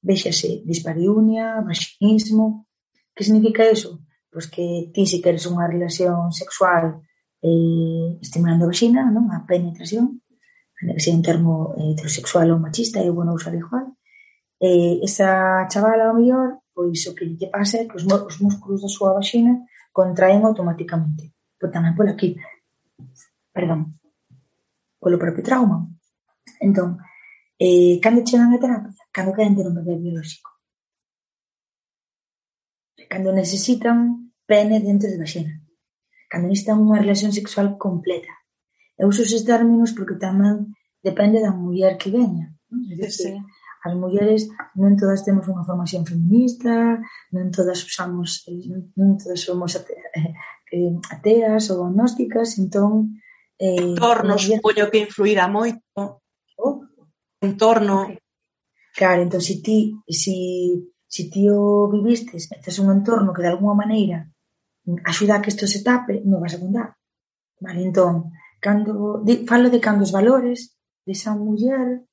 [SPEAKER 2] Véxase dispariunia, vaginismo. Que significa eso? Pois que ti si queres unha relación sexual eh, estimulando a vagina, non? A penetración, que sea un termo eh, heterosexual ou machista, eu non usar igual, eh, esa chavala ao mellor, pois o que lle pasa é que os, os músculos da súa vaxina contraen automáticamente, por tamén pola aquí, perdón, polo propio trauma. Entón, eh, cando chegan a terapia, cando queren ter un bebé biolóxico, cando necesitan pene dentro de vaxina, cando necesitan unha relación sexual completa, Eu uso esses términos porque tamén depende da muller que veña. Non? É dicir, sí. As mulleres non todas temos unha formación feminista, non todas usamos, eh, non todas somos eh, eh, ateas ou agnósticas, entón...
[SPEAKER 1] Eh, entorno, muller... poño que influirá moito. Oh. Entorno.
[SPEAKER 2] Claro, entón, se si ti, si, si ti o vivistes, estás un entorno que de alguma maneira axuda a que isto se tape, non vas a contar. Vale, entón, Cando, de, falo de cando os valores desa de muller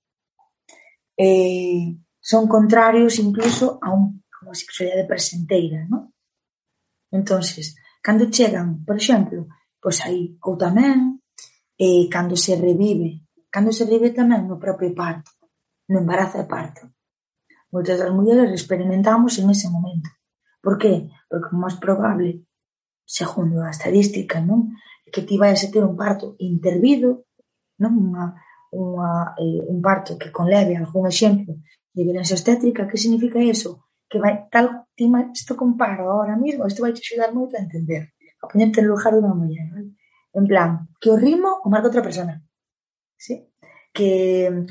[SPEAKER 2] eh, son contrarios incluso a, un, a unha sexualidade presenteira, non? entonces cando chegan, por exemplo, pois aí, ou tamén, eh, cando se revive, cando se revive tamén no propio parto, no embarazo e parto. Moitas das mulleres experimentamos en ese momento. Por qué? Porque o máis probable, segundo a estadística, non? que ti vais a ter un parto intervido, non unha, unha, eh, un parto que conleve algún exemplo de violencia obstétrica, que significa eso? Que vai, tal, ti isto comparo ahora mismo, isto vai te axudar moito a entender, a ponerte no lugar dunha muller, non? en plan, que o ritmo o marca outra persona, ¿sí? que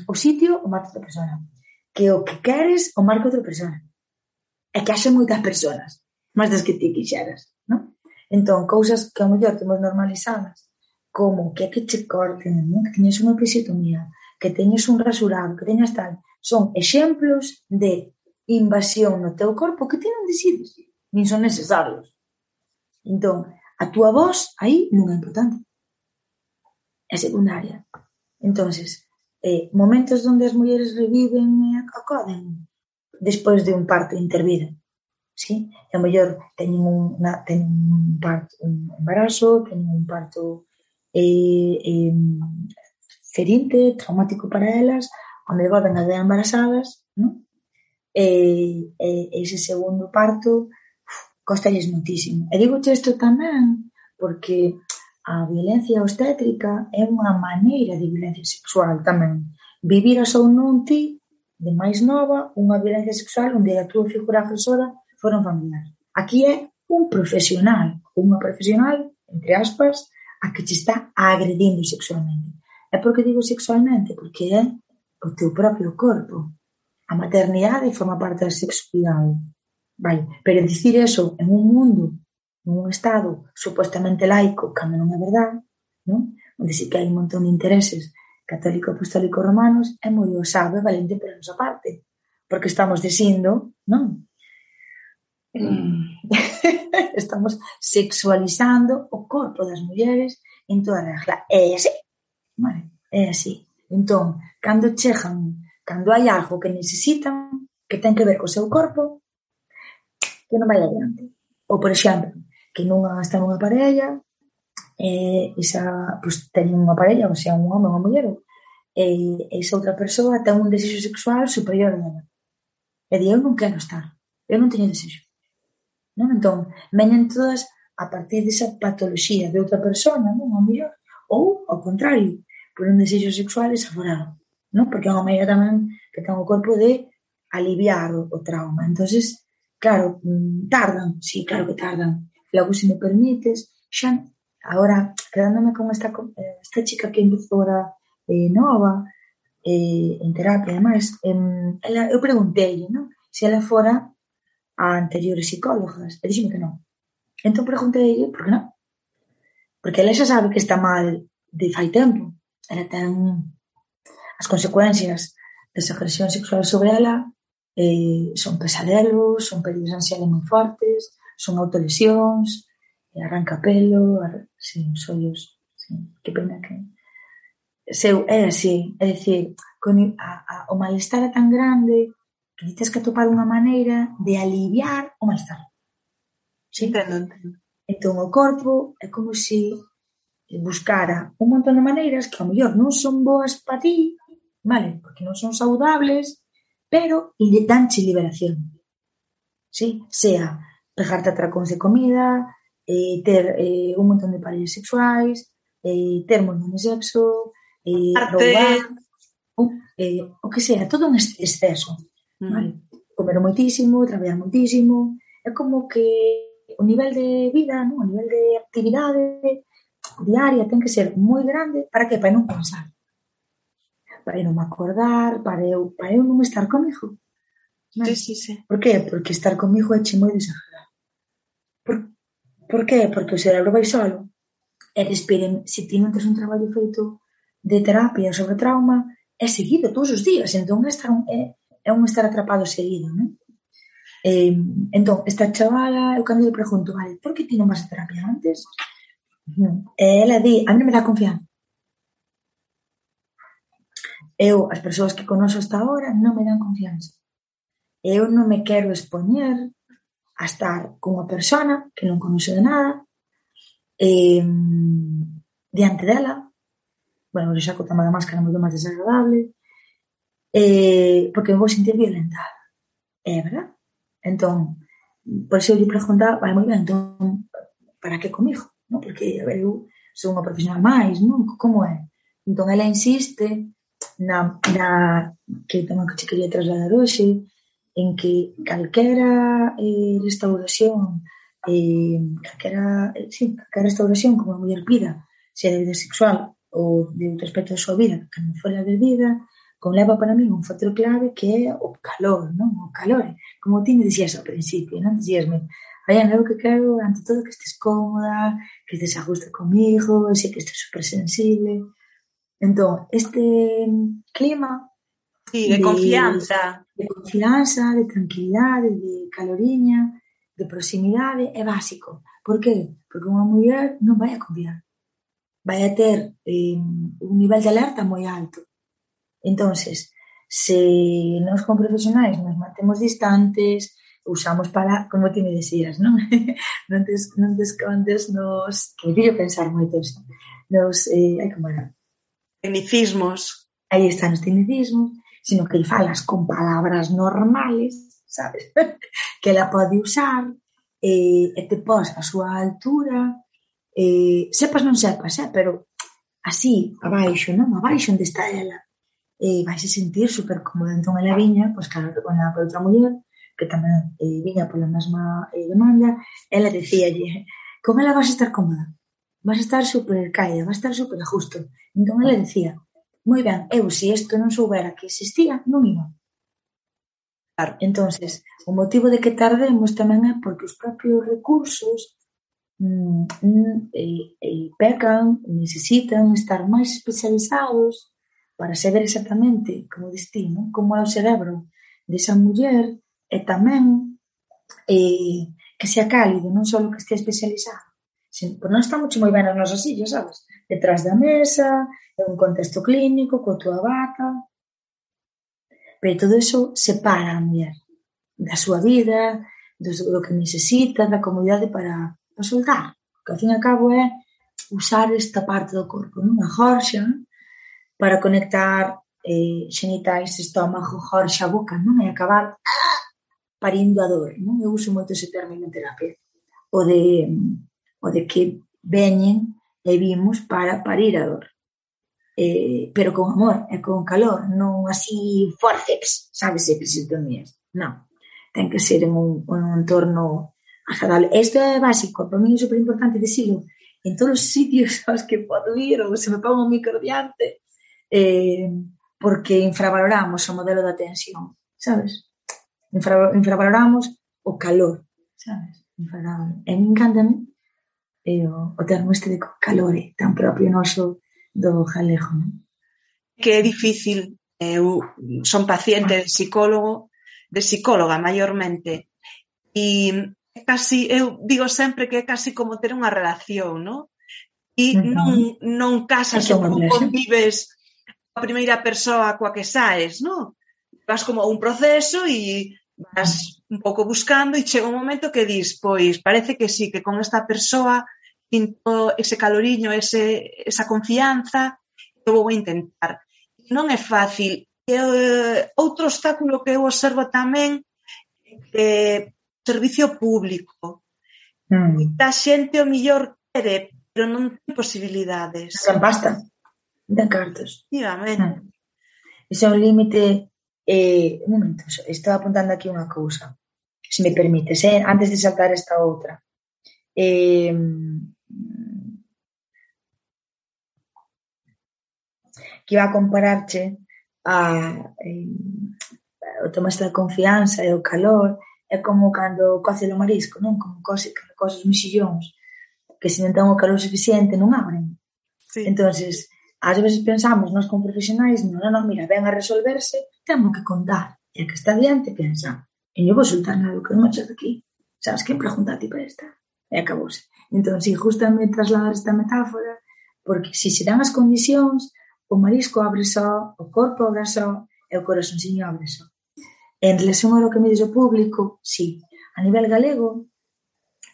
[SPEAKER 2] o sitio o marca outra persona, que o que queres o marca outra persona, e que haxe moitas personas, máis das que ti quixeras, non? Entón, cousas que ao mellor temos normalizadas, como que que che corten, non? que teñes unha episiotomía, que teñes un rasurado, que teñas tal, son exemplos de invasión no teu corpo que ti non decides, nin son necesarios. Entón, a túa voz aí non é importante. É secundaria. Entonces, eh, momentos onde as mulleres reviven e acoden despois de un parto intervido sí? E ao mellor teñen un, na, teñen un, parto, un embarazo, teñen un parto eh, eh, ferinte, traumático para elas, onde volven a ver embarazadas, non? E, eh, e, eh, ese segundo parto costalles muitísimo. E digo isto tamén porque a violencia obstétrica é unha maneira de violencia sexual tamén. Vivir a ou non ti, de máis nova, unha violencia sexual onde a túa figura agresora foron familiares. Aquí é un profesional, unha profesional, entre aspas, a que te está agredindo sexualmente. É porque digo sexualmente? Porque é o teu propio corpo. A maternidade forma parte da sexualidade. Vai, pero dicir eso en un mundo, en un estado supostamente laico, cando non é verdade, non? onde sí que hai un montón de intereses católico apostólico romanos, é moi osado e valente por a nosa parte, porque estamos dicindo, non? Mm. estamos sexualizando o corpo das mulleres en toda a regla. É así, vale? é así. Entón, cando chegan, cando hai algo que necesitan, que ten que ver co seu corpo, que non vai adiante. Ou, por exemplo, que nunha está nunha parella, e esa, pois, ten unha parella, ou sea, un home ou unha muller, e esa outra persoa ten un desexo sexual superior a ela. E di, eu non quero estar, eu non teño desexo Non? Entón, menen todas a partir desa patoloxía de outra persona, non? O mellor, ou ao contrario, por un desexo sexual desaforado, non? Porque é unha maneira tamén que ten o corpo de aliviar o, o trauma. entonces claro, mm, tardan, sí, claro que tardan. Logo, se me permites, xa, agora, quedándome con esta, eh, esta chica que empezou a eh, nova, eh, en terapia, ademais, eh, ela, eu preguntei, non? Se ela fora a anteriores psicólogas e dixeme que non. Entón preguntei por que non? Porque ela xa sabe que está mal de fai tempo. Ela ten as consecuencias desa agresión sexual sobre ela eh, son pesadelos, son períodos ansiales moi fortes, son autolesións, arranca pelo, sin sí, os ollos, sí, que pena que... Seu, é así, é dicir, con a, a, o malestar é tan grande que tens que atopar unha maneira de aliviar o malestar.
[SPEAKER 1] Sí? Entendo, entendo.
[SPEAKER 2] Entón, o corpo é como se buscara un montón de maneiras que, ao mellor, non son boas para ti, vale, porque non son saudables, pero lle danche liberación. Sí? Sea pegarte atracóns de comida, eh, ter eh, un montón de paredes sexuais, eh, ter un montón de sexo, eh, Arte. roubar, eh, o que sea, todo un exceso. Mm. Vale? Comer moitísimo, traballar moitísimo. É como que o nivel de vida, non? o nivel de actividade diaria ten que ser moi grande para que para non pensar. Para eu non me acordar, para eu, para eu non estar comigo. Vale?
[SPEAKER 1] Sí, sí, sí.
[SPEAKER 2] Por que? Porque estar comigo é che moi desagradable. Por, por que? Porque o cerebro vai solo e despiden, se ti non tes un traballo feito de terapia sobre trauma, é seguido todos os días, entón é estar un, é, é un estar atrapado seguido, non? Eh, entón, esta chavala, eu cando lle pregunto, vale, por que ti non vas a terapia antes? E ela di, a mí me dá confianza. Eu, as persoas que conoxo hasta agora, non me dan confianza. Eu non me quero expoñer a estar con unha persona que non conoce de nada, eh, diante dela, bueno, xa co o tema da máscara moito máis desagradable, eh, porque me vou sentir violentada. É verdad? Entón, por iso eu lle preguntaba, vale, moi ben, entón, para que comigo? No? Porque, a ver, eu son unha profesional máis, non? Como é? Entón, ela insiste na, na que tamén que che quería trasladar hoxe, en que calquera eh, restauración eh, calquera, eh, sí, calquera restauración como a muller pida, se de vida sexual ou de outro aspecto da súa vida que non fora de vida, conleva para min un factor clave que é o calor, non? O calor. Como ti me dixías ao principio, non? Dixíasme, Ryan, eu que quero, ante todo, que estés cómoda, que estés a gusto comigo, sei que estés super sensible. Entón, este clima
[SPEAKER 1] sí, de, de confianza,
[SPEAKER 2] de confianza, de tranquilidade, de caloriña, de proximidade é básico. Por que? Porque unha muller non vai a confiar. Vai a ter eh, un nivel de alerta moi alto Entonces, se nós como profesionais nos mantemos distantes, usamos para, como ti me decías, non? non, te, non te escondes, nos... Que me pensar moito isto. Nos, eh, ai, como era?
[SPEAKER 1] Tecnicismos.
[SPEAKER 2] Aí están os tecnicismos, sino que falas con palabras normales, sabes? que la pode usar, eh, e te pos a súa altura, eh, sepas non sepas, eh, pero así, abaixo, non? Abaixo onde está ela eh, a sentir super cómoda. Entón, ela viña, pois, claro, que con a outra muller, que tamén eh, viña pola mesma eh, demanda, ela dicíalle, con ela vas a estar cómoda, vas a estar super caída, vas estar super justo. Entón, ela dicía, moi ben, eu, se isto non soubera que existía, non iba. Claro, entonces, o motivo de que tardemos tamén é porque os propios recursos mm, mm, eh, eh, pecan, necesitan estar máis especializados para saber exactamente, como distí, como é o cerebro desa muller e tamén eh, que sea cálido, non só que estea especializado. Pois non está moito moi ben nos nosos sillos, sabes? Detrás da mesa, en un contexto clínico, coa tua vaca. Pero todo eso separa a muller da súa vida, do, do que necesita, da comunidade para, para soltar. Que ao fin e ao cabo é usar esta parte do corpo, non? A jorxa para conectar eh, xenitais, estómago, jorxa, boca, non? E acabar parindo a dor, non? Eu uso moito ese término en terapia. O de, o de que veñen e vimos para parir a dor. Eh, pero con amor e con calor, non así forceps, sabes, episiotomías. Non, ten que ser en un, un entorno agradable. Isto é básico, para mí é super importante decirlo en todos os sitios aos que podo ir ou se me pongo un micro diante eh, porque infravaloramos o modelo da tensión, sabes? Infra, infravaloramos o calor, sabes? Infravaloramos. E me encanta eh, o, o termo este de calore tan propio noso do galego, non?
[SPEAKER 1] Que é difícil, eu son paciente de psicólogo, de psicóloga maiormente, e casi, eu digo sempre que é casi como ter unha relación, non? E non, non casas ou non convives primeira persoa coa que saes, non? Vas como un proceso e vas un pouco buscando e chega un momento que dis, pois parece que sí, que con esta persoa sinto ese caloriño, ese, esa confianza, eu vou intentar. Non é fácil. E, eh, outro obstáculo que eu observo tamén é que servicio público. Mm. Moita xente o millor quere, pero non ten posibilidades.
[SPEAKER 2] Non basta. De cartos.
[SPEAKER 1] Efectivamente. Hm.
[SPEAKER 2] Ese é un límite... Eh, un momento, estou apuntando aquí unha cousa, se me permites, eh? antes de saltar esta outra. Eh, que iba a compararche a, eh, o tema da confianza e o calor é como cando coce o marisco, non? Como coce, cando os mexillóns, que se non ten o calor suficiente non abren. Sí. entonces ás veces pensamos nós como profesionais, non, non, mira, ven a resolverse, temos que contar. E a que está diante pensa, e eu vou soltar nada que non me de aquí. Sabes que pregunta a ti para esta? E acabouse. Entón, si justamente trasladar esta metáfora, porque se se dan as condicións, o marisco abre só, o corpo abre só, e o corazonzinho abre só. En relación ao que me dixo o público, sí. A nivel galego,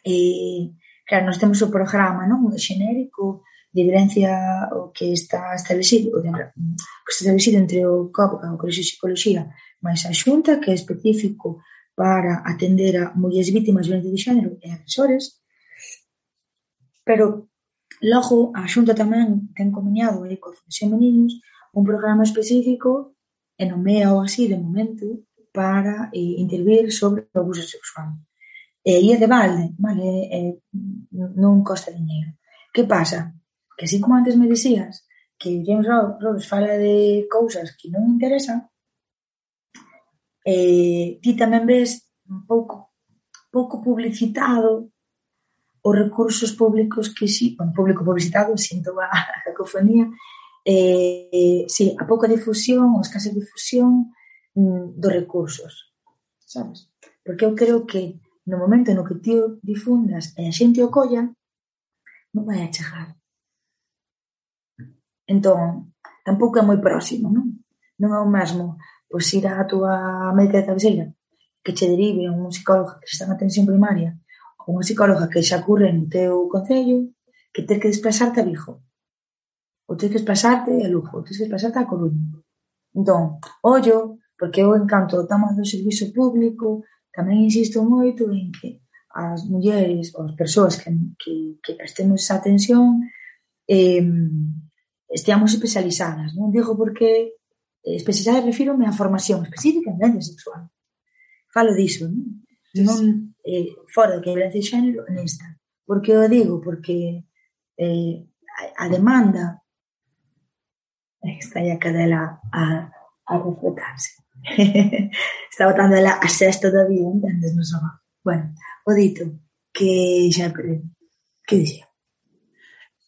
[SPEAKER 2] eh, claro, nós temos o programa non? xenérico de violencia o que está establecido, o que está establecido entre o COPCA, o Colexio de Psicología, máis a Xunta, que é específico para atender a mulleres vítimas de violencia de género e agresores, pero logo a Xunta tamén ten comuñado e co Fundación Meninos un programa específico e nomea o así de momento para eh, intervir sobre o abuso sexual. E aí é de balde, vale? E, non costa dinheiro. Que pasa? que así como antes me dicías que James Rhodes fala de cousas que non interesan, eh, ti tamén ves un pouco pouco publicitado os recursos públicos que si, bueno, público publicitado, sinto a cacofonía, eh, eh, a pouca difusión, a escasa difusión mm, dos recursos, sabes? Porque eu creo que no momento no que ti difundas e a xente o colla, non vai a chegar. Entón, tampouco é moi próximo, non? Non é o mesmo pois ir á túa médica de cabeceira que che derive un psicólogo que está na atención primaria ou unha psicóloga que xa curre no teu concello que ter que desplazarte a Vigo ou ter que desplazarte a Lugo ou ter que desplazarte a Coruña entón, ollo porque eu encanto o tema do servizo público tamén insisto moito en que as mulleres ou as persoas que, que, que prestemos atención eh, esteamos especializadas non digo porque eh, especializada refírome a formación específica en violencia sexual. Falo diso, non? non eh, fora que a violencia de xénero nesta. Por que o digo? Porque eh, a, demanda está aí a cadela a, a refletarse. está botando ela a sexta da vida, entendes, no sofá. Bueno, o dito, que xa que dixía?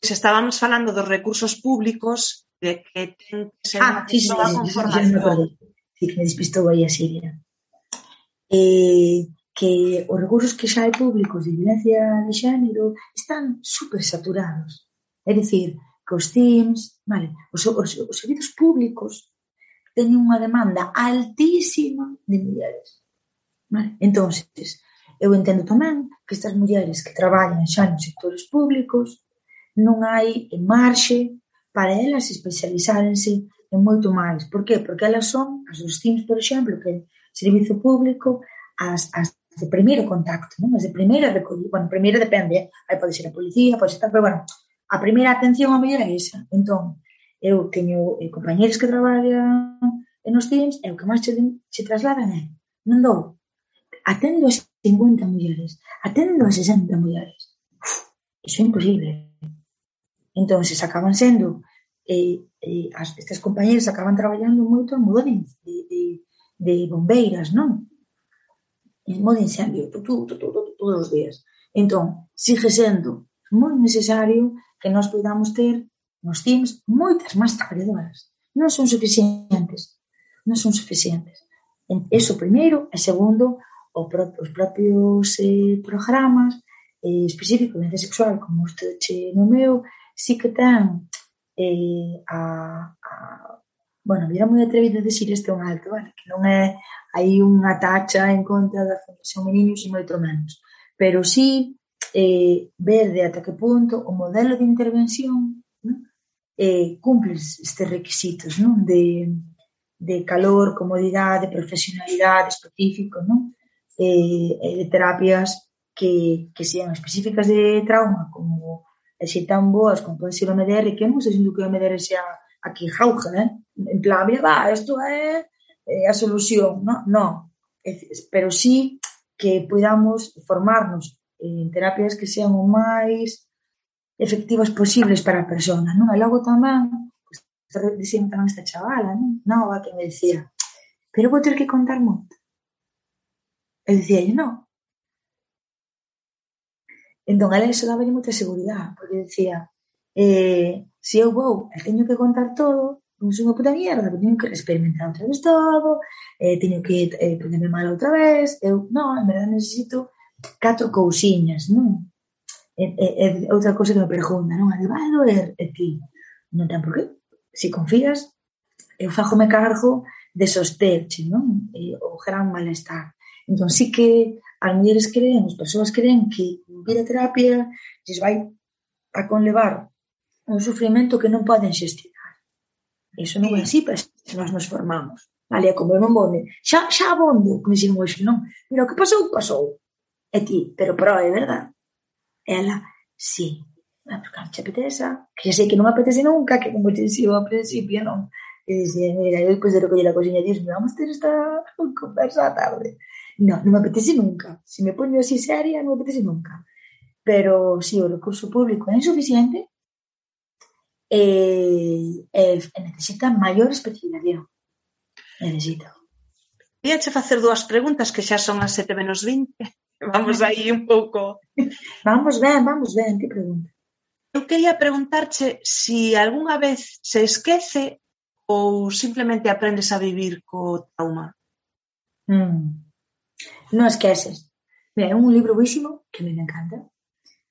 [SPEAKER 1] se estábamos falando dos recursos públicos de que ten que ser
[SPEAKER 2] ah, sí, sí, con formación. Sí, que me despistou aí a Siria. Eh, que os recursos que xa hai públicos de violencia de xénero están super saturados. É dicir, que os CIMS, vale, os, os, os servizos públicos teñen unha demanda altísima de mulleres. Vale? Entonces, eu entendo tamén que estas mulleres que traballan xa nos sectores públicos non hai marxe para elas especializárense en moito máis. Por que? Porque elas son as dos CIMs, por exemplo, que servizo público, as, as de primeiro contacto, non? As de primeira recollida, bueno, primeira depende, eh? aí pode ser a policía, pode ser tal, pero bueno, a primeira atención a mellor é esa. Entón, eu teño eh, compañeros que traballan nos CIMs, e o que máis se, se trasladan é, non dou, atendo a 50 mulleres, atendo a 60 mulleres. Uf, iso é imposible entonces acaban sendo eh, eh, as, estas compañeras acaban traballando moito en módense de, de, de bombeiras, non? E módense incendio, medio, tú, tú, tú, todos os días. Entón, sigue sendo moi necesario que nós podamos ter nos teams moitas máis traballadoras. Non son suficientes. Non son suficientes. Eso primeiro, e segundo, o pro, os propios eh, programas eh, específicos de sexual, como usted che no meu, sí que ten eh, a, a bueno, era moi atrevido decir este un alto, vale, que non é hai unha tacha en contra da Fundación Meniños e moito menos, pero sí eh, ver de ata que punto o modelo de intervención non? Eh, cumpre estes requisitos non? De, de calor, comodidade, profesionalidade específico non? Eh, de terapias que, que sean específicas de trauma como e se tan boas pode ser o MDR, que non sei se que o MDR sea aquí jauja, eh? en plan, mira, va, isto é, é a solución, no, no, pero sí que podamos formarnos en terapias que sean o máis efectivas posibles para a persona, non? E logo tamén, pues, dicen tamén esta chavala, non? Nova, que me decía, pero vou ter que contar moito. E dicía, non, Entón, ela eso daba moita seguridade, porque decía, eh, se eu vou e teño que contar todo, non son unha puta mierda, porque teño que experimentar outra vez todo, eh, teño que eh, ponerme mal outra vez, eu, non, en verdade necesito catro cousiñas, non? E, e, e outra cousa que me pregunta, non? A de vai doer e ti, non ten por qué, se confías, eu fagome cargo de sosterche, non? E, o gran malestar. Entón, sí que as mulleres creen, as persoas creen que vir a terapia lles vai a conlevar un sufrimento que non poden xestionar. Eso non é así, pero nós nos formamos. Vale, como eu non bone, xa, xa abondo, como dixen hoxe, non? Mira, o que pasou, pasou. E ti, pero pero é verdad. Ela, sí, ah, porque non te apeteza, que xa sei que non apetece nunca, que como te dixo ao principio, non? E dixen, mira, eu depois de recoller a cociña, dixen, vamos ter esta conversa a tarde. No, non me apetece nunca. Se me poño así seria, non me apetece nunca. Pero si sí, o recurso público é insuficiente eh, eh, necesita maior especialización. Necesito.
[SPEAKER 1] che facer dúas preguntas que xa son as 7 menos 20. Vamos aí un pouco.
[SPEAKER 2] vamos ben, vamos ben, que pregunta.
[SPEAKER 1] Eu quería preguntarche se si algunha vez se esquece ou simplemente aprendes a vivir co trauma.
[SPEAKER 2] Mm non esqueces. Mira, é un libro buísimo que me encanta,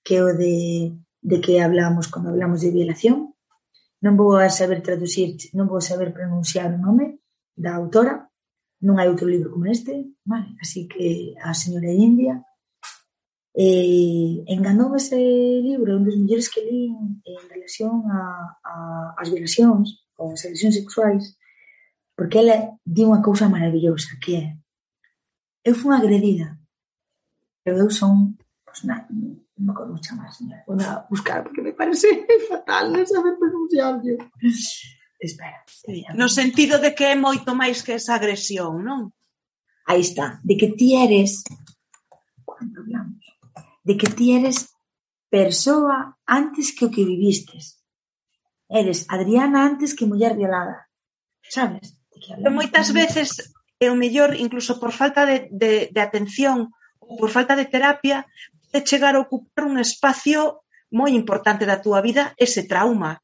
[SPEAKER 2] que é o de, de que hablamos cando hablamos de violación. Non vou a saber traducir, non vou a saber pronunciar o nome da autora, non hai outro libro como este, vale? así que a señora India eh, enganou ese libro, un dos mellores que li en relación a, a, as violacións ou as agresións sexuais, porque ela di unha cousa maravillosa, que é Eu fun agredida, pero eu son pues, na, no como chamar señora. Vou a buscar porque me parece fatal non saber pronunciarlo. Espera.
[SPEAKER 1] No sentido de que é moito máis que esa agresión, non?
[SPEAKER 2] Aí está, de que ti eres cando hablamos, de que ti eres persoa antes que o que vivistes. Eres Adriana antes que muller violada. Sabes?
[SPEAKER 1] moitas veces e o mellor, incluso por falta de, de, de atención ou por falta de terapia, de chegar a ocupar un espacio moi importante da túa vida ese trauma.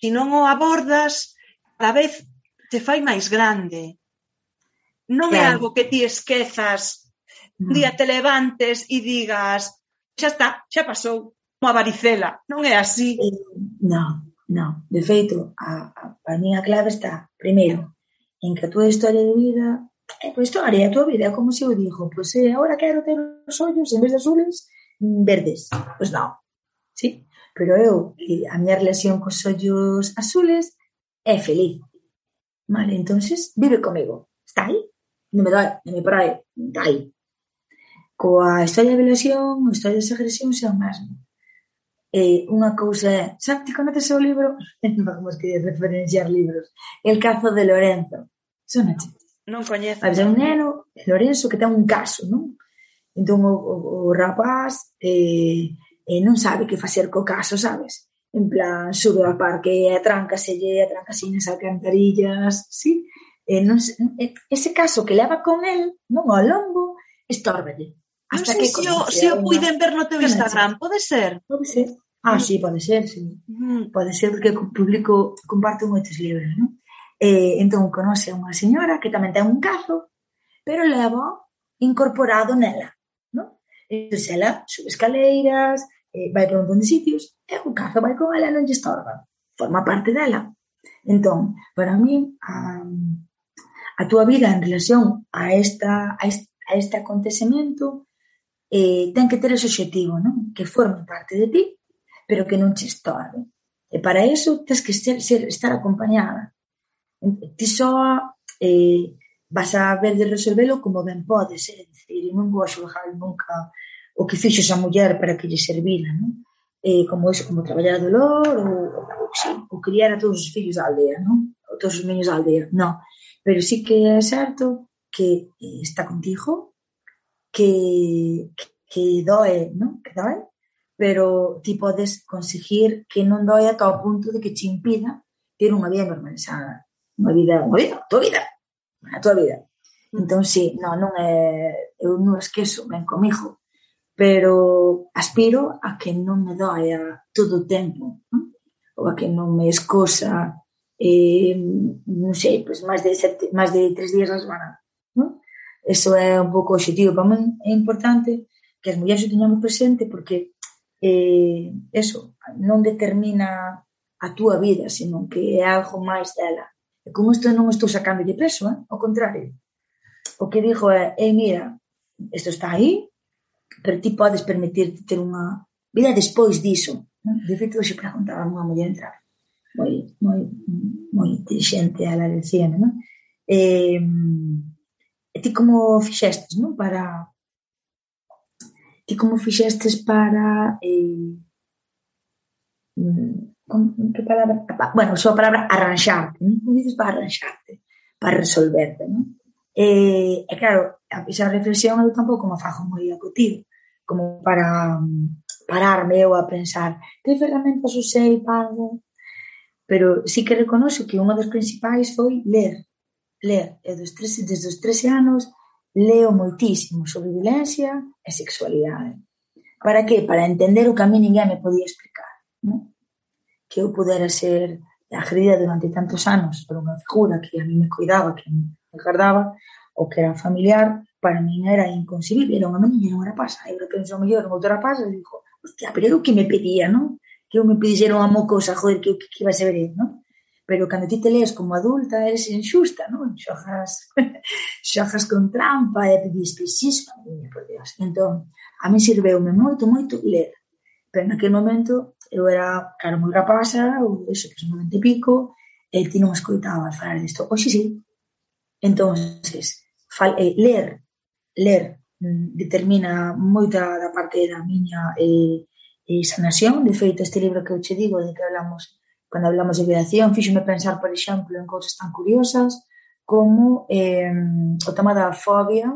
[SPEAKER 1] Se non o abordas, cada vez te fai máis grande. Non claro. é algo que ti esquezas, un mm. día te levantes e digas, xa está, xa pasou, como a varicela, non é así.
[SPEAKER 2] Eh, non, non, de feito, a, a, a miña clave está, primeiro, en que a túa historia de vida é a túa historia, a túa vida, como se eu digo, pois pues, eh, agora quero ter os en vez de azules, verdes. Pois pues non, sí? Pero eu, eh, a miña relación cos ollos azules é feliz. Vale, entonces vive comigo. Está aí. Non me dói, non me aí. Está aí. Coa historia de violación, a historia de agresión, é o. eh, unha cousa é, xa ti conoces o libro? Vamos que referenciar libros. El caso de Lorenzo. Sonache?
[SPEAKER 1] Non coñezo.
[SPEAKER 2] Había un neno, Lorenzo, que ten un caso, non? Entón o, o, o rapaz eh, eh, non sabe que facer co caso, sabes? En plan, sube ao parque, atráncaselle, sin nas alcantarillas, sí? Eh, non, ese caso que leva con el, non ao lombo, estórbelle.
[SPEAKER 1] Hasta non sei se o, se o puiden ver no teu Instagram, pode ser?
[SPEAKER 2] Pode ser. Ah, sí, pode ser, sí. Mm. Pode ser porque publico, comparte moitos libros, non? Eh, entón, conoce unha señora que tamén ten un cazo, pero leva incorporado nela, non? Entón, ela sube escaleiras, eh, vai por un montón de sitios, e o cazo vai con ela non lle estorba, forma parte dela. Entón, para mí, a, a túa vida en relación a, esta, a este, a este acontecemento eh, ten que ter ese objetivo, non? que forme parte de ti, pero que non te estorbe. E para iso tens que ser, ser, estar acompañada. Ti só eh, vas a ver de resolvelo como ben podes, eh? é dicir, non vou a xulgar nunca o que fixo esa muller para que lle servira, non? Eh, como iso, como traballar a dolor ou, ou, sí, ou criar a todos os fillos da aldea, non? Ou todos os niños da aldea, non. Pero sí que é certo que eh, está contigo, que, que doe, non? Que doe, pero ti podes conseguir que non doe ata o punto de que te impida ter unha vida normalizada. Unha vida, unha vida, a tua vida, a tua vida. Mm. Entón, sí, non, non é, eu non esqueso, ben comigo, pero aspiro a que non me doia todo o tempo, non? ou a que non me escosa, eh, non sei, pois máis de, sete, máis de tres días a semana. Eso é un pouco o objetivo. Para min é importante que as mulleres o teñamos presente porque eh, eso non determina a túa vida, senón que é algo máis dela. E con isto non estou sacando de peso, eh? ao contrario. O que digo é, eh, mira, isto está aí, pero ti podes permitirte ter unha vida despois diso. Non? De feito, hoxe preguntaba unha muller entrar moi, moi, moi inteligente, ela decía, non? Eh, ti como fixestes, non? Para ti como fixestes para eh, mm, con, que palabra? Bueno, só a palabra arranxarte, non? Como dices para arranxarte, para resolverte, non? E, e claro, esa reflexión eu tampouco me fajo moi a como para um, pararme eu a pensar que ferramentas usei para pero sí que reconoxo que unha das principais foi ler, ler. E dos 13, desde os 13 anos leo moitísimo sobre violencia e sexualidade. Para que? Para entender o que a mí ninguén me podía explicar. Non? Que eu pudera ser agredida durante tantos anos por unha figura que a mí me cuidaba, que me guardaba, ou que era familiar, para mí era inconcebible, era unha menina, era pasa. Eu penso mellor en outra pasa e digo, hostia, pero eu que me pedía, non? Que eu me pedixera unha mocosa, joder, que, que, que iba a saber, non? pero cando ti te lees como adulta eres injusta, non? Xojas, xojas con trampa e pedís que miña, por Dios. Entón, a mí sirveume moito, moito ler. Pero naquele momento eu era, claro, moi rapaza, ou eso, que son momento pico, e ti non escoitabas falar disto. Oxe, sí. Entonces, fal, eh, ler, ler mm, determina moita da parte da miña eh, eh, sanación. De feito, este libro que eu che digo, de que hablamos Cando hablamos de violación, fíxome pensar, por exemplo, en cousas tan curiosas como eh, o tema da fobia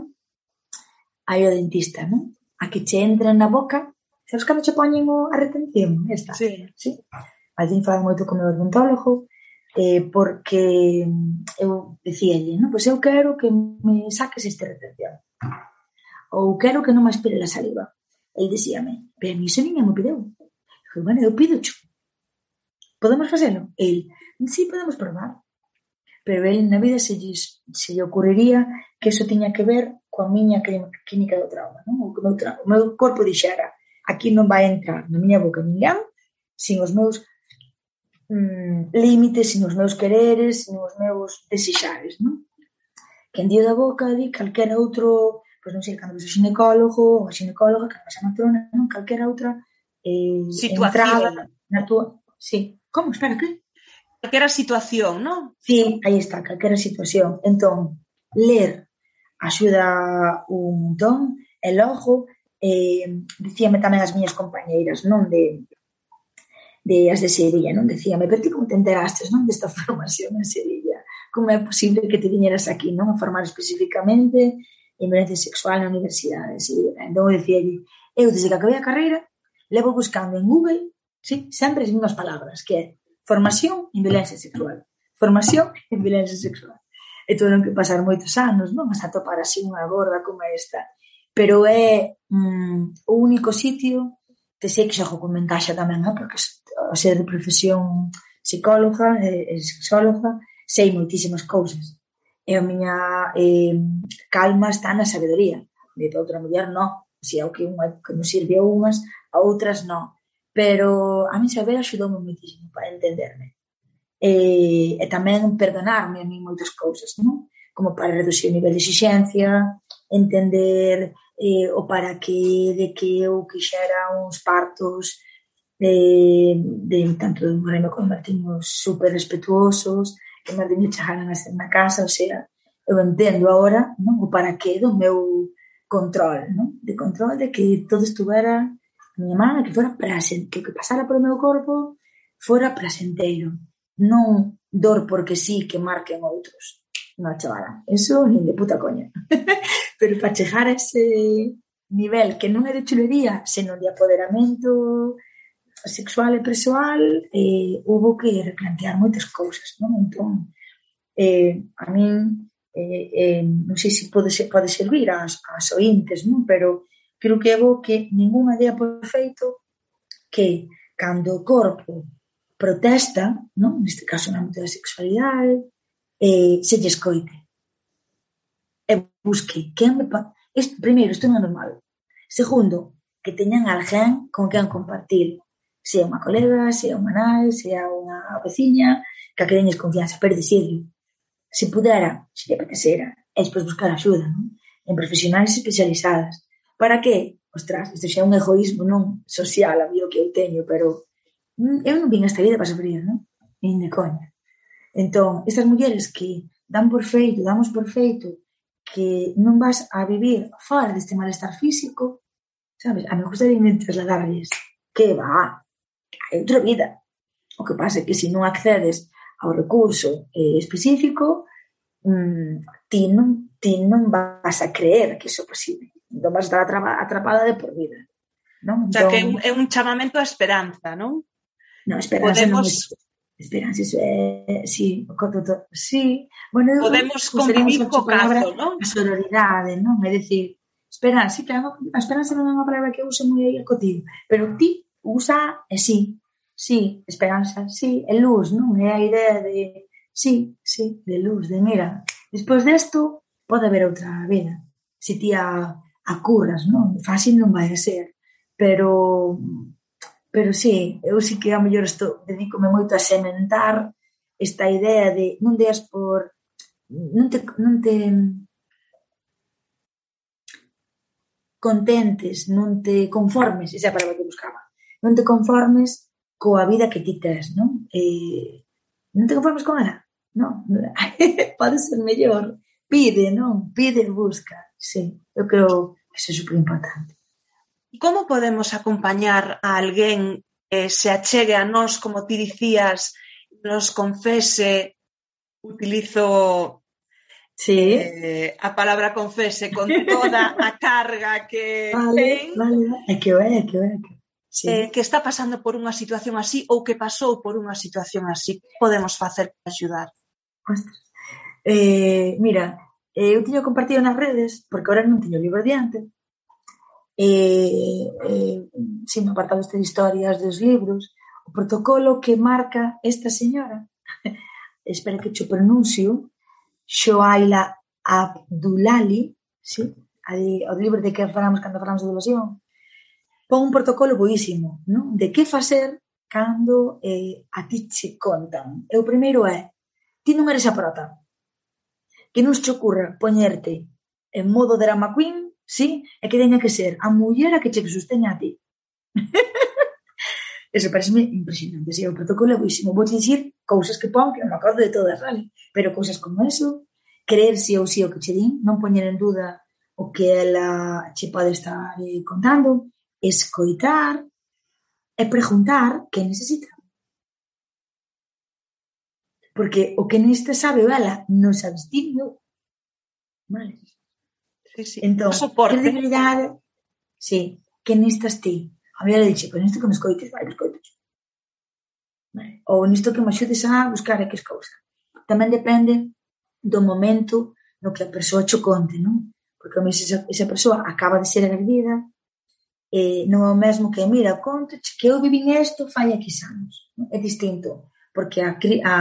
[SPEAKER 2] hai o dentista, non? A que che entra na boca, sabes cando che poñen o, a retención? Esta,
[SPEAKER 1] sí.
[SPEAKER 2] sí? Alguén fala moito con o odontólogo, eh, porque eu dicíalle, non? Pois eu quero que me saques este retención. Ou quero que non me aspire a saliva. El dicíame, pero a mí iso ninguén me pideu. Dixo, bueno, eu pido cho podemos facelo? El, sí, podemos probar. Pero el na vida se, se lle ocurriría que eso tiña que ver coa miña clínica do trauma, non? O, meu, trauma. o meu corpo dixera, aquí non vai entrar na miña boca ninguén, sin os meus mm, límites, sin os meus quereres, sin os meus desixares, non? Que en día da boca di calquera outro, pois non sei, cando ves o xinecólogo ou a xinecóloga, que pasa matrona, non? Calquera outra eh,
[SPEAKER 1] Situación.
[SPEAKER 2] entrada na tua... Sí, Como? Espera, que?
[SPEAKER 1] Calquera situación, non?
[SPEAKER 2] Sí, aí está, calquera situación. Entón, ler axuda un montón e logo eh, dicíame tamén as miñas compañeiras, non de de as de Sevilla, non? Decíame, pero ti como te enterastes, non? Desta formación en Sevilla. Como é posible que te viñeras aquí, non? A formar especificamente en violencia sexual na universidade Sí. Entón, eu dicía, eu desde que acabei a carreira, levo buscando en Google Sí, sempre as mesmas palabras, que é formación en violencia sexual. Formación en violencia sexual. E tuveron que pasar moitos anos, non? Mas atopar así unha gorda como esta. Pero é mm, o único sitio, te sei que xa o comentaxe tamén, non? porque o ser de profesión psicóloga e, e sexóloga, sei moitísimas cousas. E a miña eh, calma está na sabedoría. De outra muller, non. Se é o que, unha, que nos sirve a unhas, a outras, non pero a mí saber axudoume moitísimo para entenderme. E, e tamén perdonarme a mí moitas cousas, non? Como para reducir o nivel de exigencia, entender eh, o para que de que eu quixera uns partos de, de tanto de Moreno como Martiño super respetuosos, que Martiño chegaran a ser na casa, o sea, eu entendo agora non o para que do meu control, non? de control de que todo estuvera a miña mala que fora presente, que o que pasara polo meu corpo fora prasenteiro, non dor porque sí que marquen outros. Non, chavala, eso nin de puta coña. Pero para chegar a ese nivel que non é de chulería, senón de apoderamento sexual e persoal, eh, houve que replantear moitas cousas, non? Entón, eh, a min, eh, eh, non sei se pode, ser, pode servir ás, ás ointes, non? Pero creo que é bo que ninguna dea por feito que cando o corpo protesta, non? neste caso na âmbito da sexualidade, eh, se lle escoite. E busque quen me... Isto, primeiro, isto non é normal. Segundo, que teñan alguén con quen compartir. Se é unha colega, se é unha nai, se é unha veciña, que a que teñes confianza, pero dicirle. Se pudera, se lle apetecera, e despois buscar axuda, non? en profesionais especializadas. Para que? Ostras, isto xa é un egoísmo, non? Social, a mí o que eu teño, pero mm, eu non vim esta vida para sufrir, non? Nin de coña. Entón, estas mulleres que dan por feito, damos por feito, que non vas a vivir fora deste malestar físico, sabes? A me gustaría me trasladarles que va, hai outra vida. O que pasa é que se non accedes ao recurso eh, específico, mmm, ti, non, ti non vas a creer que iso é posible non vas estar atrapada de por vida. Non?
[SPEAKER 1] O sea, que é un entón chamamento a esperanza, non?
[SPEAKER 2] Non, esperanza Podemos... non é... Esperanza, iso é... Sí, todo, sí. Bueno,
[SPEAKER 1] Podemos convivir co caso, non?
[SPEAKER 2] A sororidade, non? É dicir, esperanza, sí, claro, a esperanza non é unha palabra que use moi aí a cotín, pero ti usa e sí, sí, esperanza, sí, é luz, non? É a idea de sí, sí, de luz, de mira, despois desto pode haber outra vida. Se ti a a curras, non? Fácil non vai a ser, pero pero sí, eu sí que a mellor estou, dedícome moito a sementar esta idea de non deas por non te, non te contentes, non te conformes, esa é a palabra que buscaba, non te conformes coa vida que ti tes, non? Eh, non te conformes con ela, non? Pode ser mellor, pide, non? Pide e busca sí, eu creo que é super importante.
[SPEAKER 1] Como podemos acompañar a alguén que se achegue a nós, como ti dicías, nos confese, utilizo
[SPEAKER 2] sí.
[SPEAKER 1] eh, a palabra confese con toda a carga que
[SPEAKER 2] vale,
[SPEAKER 1] ten.
[SPEAKER 2] Vale, é que vai, é que vai.
[SPEAKER 1] Sí. Eh, que está pasando por unha situación así ou que pasou por unha situación así. Que podemos facer para axudar?
[SPEAKER 2] Ostras. Eh, mira, eu tiño compartido nas redes, porque ahora non tiño libro diante, e, e sin apartado este de historias dos libros, o protocolo que marca esta señora, espero que cho pronuncio, Shoaila Abdulali, sí? Ali, o libro de que falamos cando falamos de evasión, pon un protocolo boísimo, non? de que facer cando eh, a ti che contan. E o primeiro é, ti non eres a prota, que non se ocurra poñerte en modo drama queen, sí, e que teña que ser a muller a que che sosteña a ti. Eso parece impresionante, sí, o protocolo é buísimo. Vou dicir cousas que pon, que non me acordo de todas, vale? Pero cousas como eso, creer sí ou sí o que che din, non poñer en duda o que ela che pode estar eh, contando, escoitar e preguntar que necesita. Porque o que neste sabe vela non sabes ti non. Vale?
[SPEAKER 1] Sí, sí.
[SPEAKER 2] Entón,
[SPEAKER 1] que
[SPEAKER 2] debilidade... Sí, que nestas ti. A mí le dixe, pois nisto que me escoites, vai, me escoites. Vale. Ou nisto que me axudes a buscar a que cousa. Tamén depende do momento no que a persoa cho conte, non? Porque a esa, esa persoa acaba de ser agredida, eh, non é o mesmo que, mira, conte, que eu vivín isto fai aquí anos. Non? É distinto porque a, a,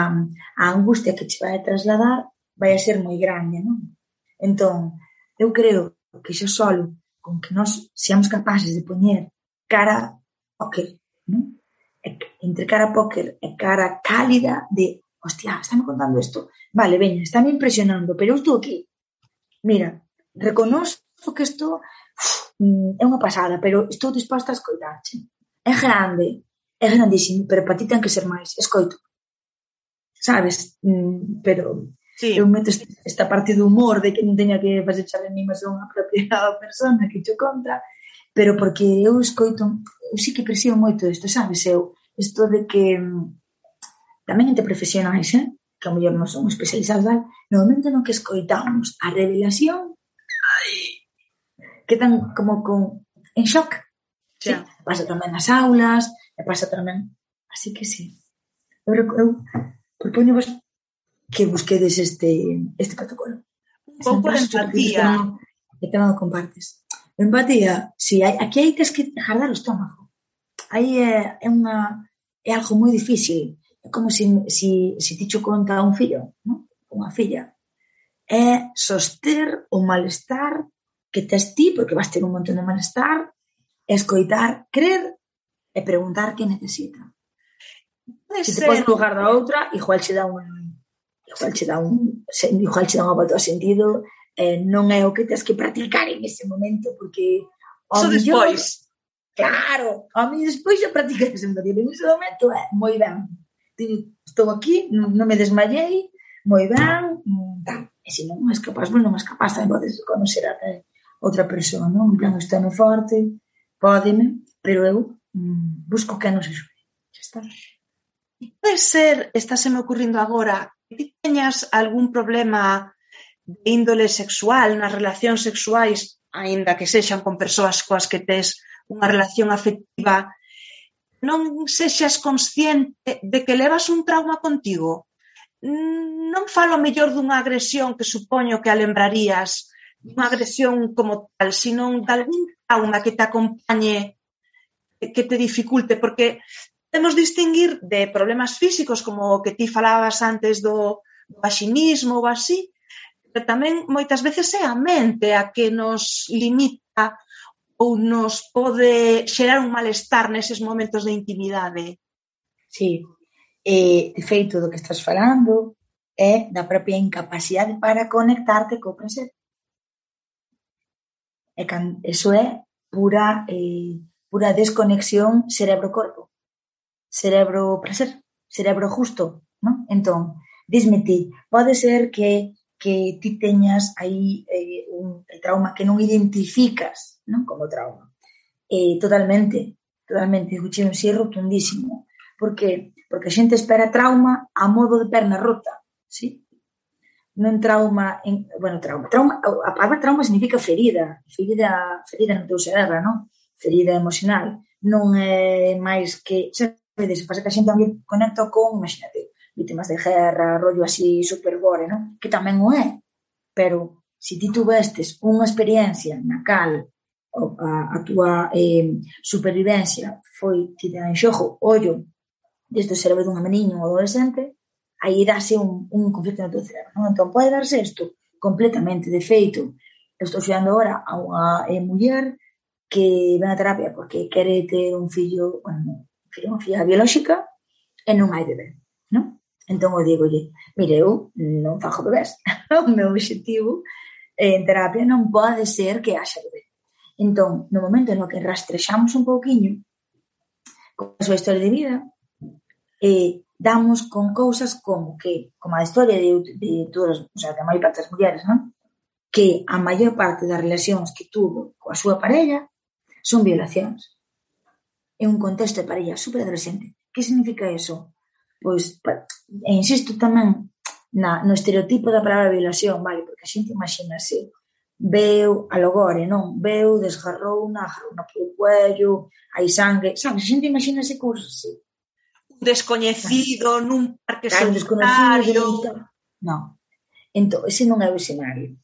[SPEAKER 2] a angustia que che vai a trasladar vai a ser moi grande, non? Entón, eu creo que xa solo con que nós seamos capaces de poñer cara ao que, non? entre cara póker e cara cálida de hostia, estáme contando isto, vale, veña, estáme impresionando, pero eu estou aquí. Mira, reconozco que isto mm, é unha pasada, pero estou disposta a escoitarche. É grande, é grandísimo, pero para ti ten que ser máis, escoito. Sabes? Mm, pero sí. eu meto esta parte do humor de que non teña que facer xa animación unha propia persona que te conta, pero porque eu escoito, eu sí que percibo moito isto, sabes? Eu, isto de que mm, tamén entre profesionais, eh? que a mellor non son especializados, tal, no momento no que escoitamos a revelación, ai, quedan como con en shock. Sí. Pasa tamén nas aulas, e pasa tamén. Así que sí. Eu, eu propoño vos que busquedes este, este protocolo.
[SPEAKER 1] Un pouco de empatía.
[SPEAKER 2] Que tamén o compartes. Empatía, sí, hai, aquí hai que jardar o estómago. Aí é, é, unha, é algo moi difícil. É como se, se, se ti conta un fillo, non? unha filla. É soster o malestar que tes ti, porque vas ter un montón de malestar, escoitar, crer e preguntar que necesita. Pode se te pones no lugar da outra, igual che dá un igual che dá un igual che dá unha volta ao sentido, eh, non é o que tens que practicar en ese momento porque
[SPEAKER 1] ao so millor, despois.
[SPEAKER 2] Claro, a mí despois xa practicar ese momento, en ese momento é eh, moi ben. Estou aquí, non, non me desmayei, moi ben, mm, tal. E se non és capaz, bueno, non és capaz, tamén podes conocer a eh, outra persoa, non? En plan, estou moi forte, pódeme, pero eu Mm, busco que nos axude. Está.
[SPEAKER 1] Pode ser, estáse me ocurrindo agora, que ti teñas algún problema de índole sexual, nas relacións sexuais, aínda que sexan con persoas coas que tes unha relación afectiva, non sexas consciente de que levas un trauma contigo. Non falo mellor dunha agresión que supoño que a lembrarías, dunha agresión como tal, sino de algún trauma que te acompañe que te dificulte, porque temos distinguir de problemas físicos como o que ti falabas antes do, do vaxinismo ou así, pero tamén moitas veces é a mente a que nos limita ou nos pode xerar un malestar neses momentos de intimidade.
[SPEAKER 2] Sí, eh, de feito do que estás falando é da propia incapacidade para conectarte co presente. E can, eso é pura eh, pura desconexión cerebro-corpo, cerebro-prazer, cerebro-justo, non? Entón, disme ti, pode ser que que ti teñas aí eh, un trauma que non identificas non como trauma. Eh, totalmente, totalmente, escuché un sí rotundísimo. Por que? Porque a xente espera trauma a modo de perna rota, sí? non trauma, en, bueno, trauma, trauma, a palabra trauma significa ferida, ferida, ferida no teu cerebro, non? ferida emocional non é máis que, sabedes, pasa que a xente tamén conecta con, imagínate, vítimas de guerra, rollo así super gore, non? Que tamén o é, pero se ti tuvestes unha experiencia na cal a, a túa eh, supervivencia foi tida en xogo, ollo, desde o cerebro dunha meniña ou adolescente, aí dáse un, un conflito no teu cerebro. Non? Entón, pode darse isto completamente. De feito, eu estou xeando agora a unha eh, muller que ven a terapia porque quere ter un fillo, bueno, un fillo, unha filla biolóxica e non hai bebé, non? Entón eu digo, lle, mire, eu non fajo bebés. o meu objetivo en terapia non pode ser que haxa bebé. Entón, no momento no que rastrexamos un pouquiño con a súa historia de vida, eh, damos con cousas como que, como a historia de, de todas, o sea, de maior parte das mulleres, non? que a maior parte das relacións que tuvo coa súa parella son violacións. É un contexto de parella superadolescente. Que significa eso? Pois, e insisto tamén na, no estereotipo da palabra violación, vale, porque a xente imagina así. Veu alogore, non? Veu, desgarrou unha jarrona polo cuello, hai sangue, sabes? A xente imagina ese cousa así.
[SPEAKER 1] Un descoñecido nun parque claro, solitario.
[SPEAKER 2] Non. Entón, ese non é o escenario.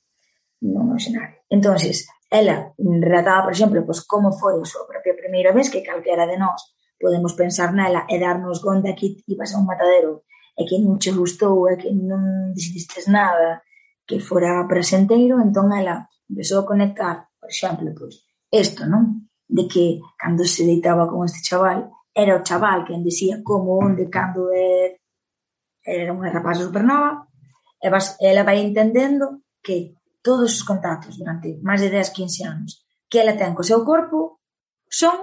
[SPEAKER 2] Non é o escenario. Entonces, Ela relataba, por exemplo, pois, como foi a súa propia primeira vez que calquera de nós podemos pensar nela e darnos conta que ibas a un matadero e que non che gustou e que non decidistes nada que fora presenteiro, entón ela empezou a conectar, por exemplo, pois, isto, non? De que cando se deitaba con este chaval, era o chaval que dicía como, onde, cando é, era unha rapaza supernova, e vas, ela vai entendendo que todos os contactos durante máis de 10, 15 anos que ela ten co seu corpo son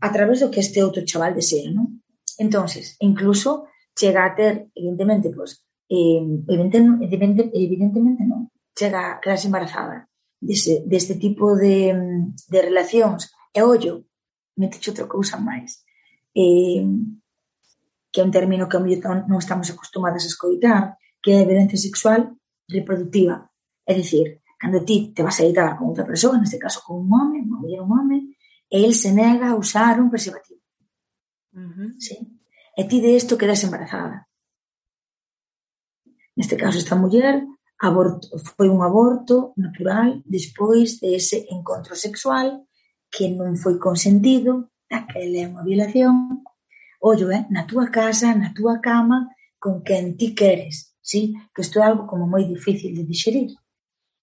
[SPEAKER 2] a través do que este outro chaval desea, non? Entonces, incluso chega a ter, evidentemente, pois, eh, evidentemente, evidentemente, non, chega a quedarse embarazada dese, deste tipo de, de relacións. E ollo, meteche outra cousa máis, eh, que é un término que non estamos acostumadas a escoitar, que é a violencia sexual reproductiva. É dicir, cando ti te vas a editar con outra persoa, neste caso con un home, unha muller un home, e el se nega a usar un preservativo. Uh -huh. sí. E ti de isto quedas embarazada. Neste caso, esta muller aborto, foi un aborto natural despois de ese encontro sexual que non foi consentido, daquela é unha violación. Ollo, eh, na túa casa, na túa cama, con quen ti queres, sí? que isto é algo como moi difícil de digerir.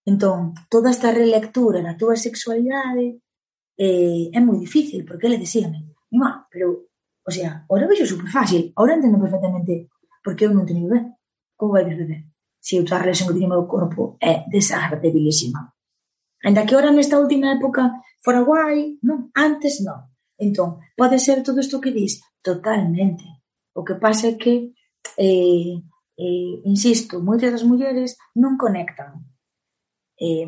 [SPEAKER 2] Entón, toda esta relectura da túa sexualidade eh, é moi difícil, porque ele decíame, má, pero, o sea, ahora vexo super fácil, ahora entendo perfectamente porque eu non teño bebé. Como vai bebé? Se outra relación que teño meu corpo é desagradabilísima. Ainda que ahora nesta última época fora guai, non, antes non. Entón, pode ser todo isto que dis totalmente. O que pasa é que, eh, eh, insisto, moitas das mulleres non conectan eh,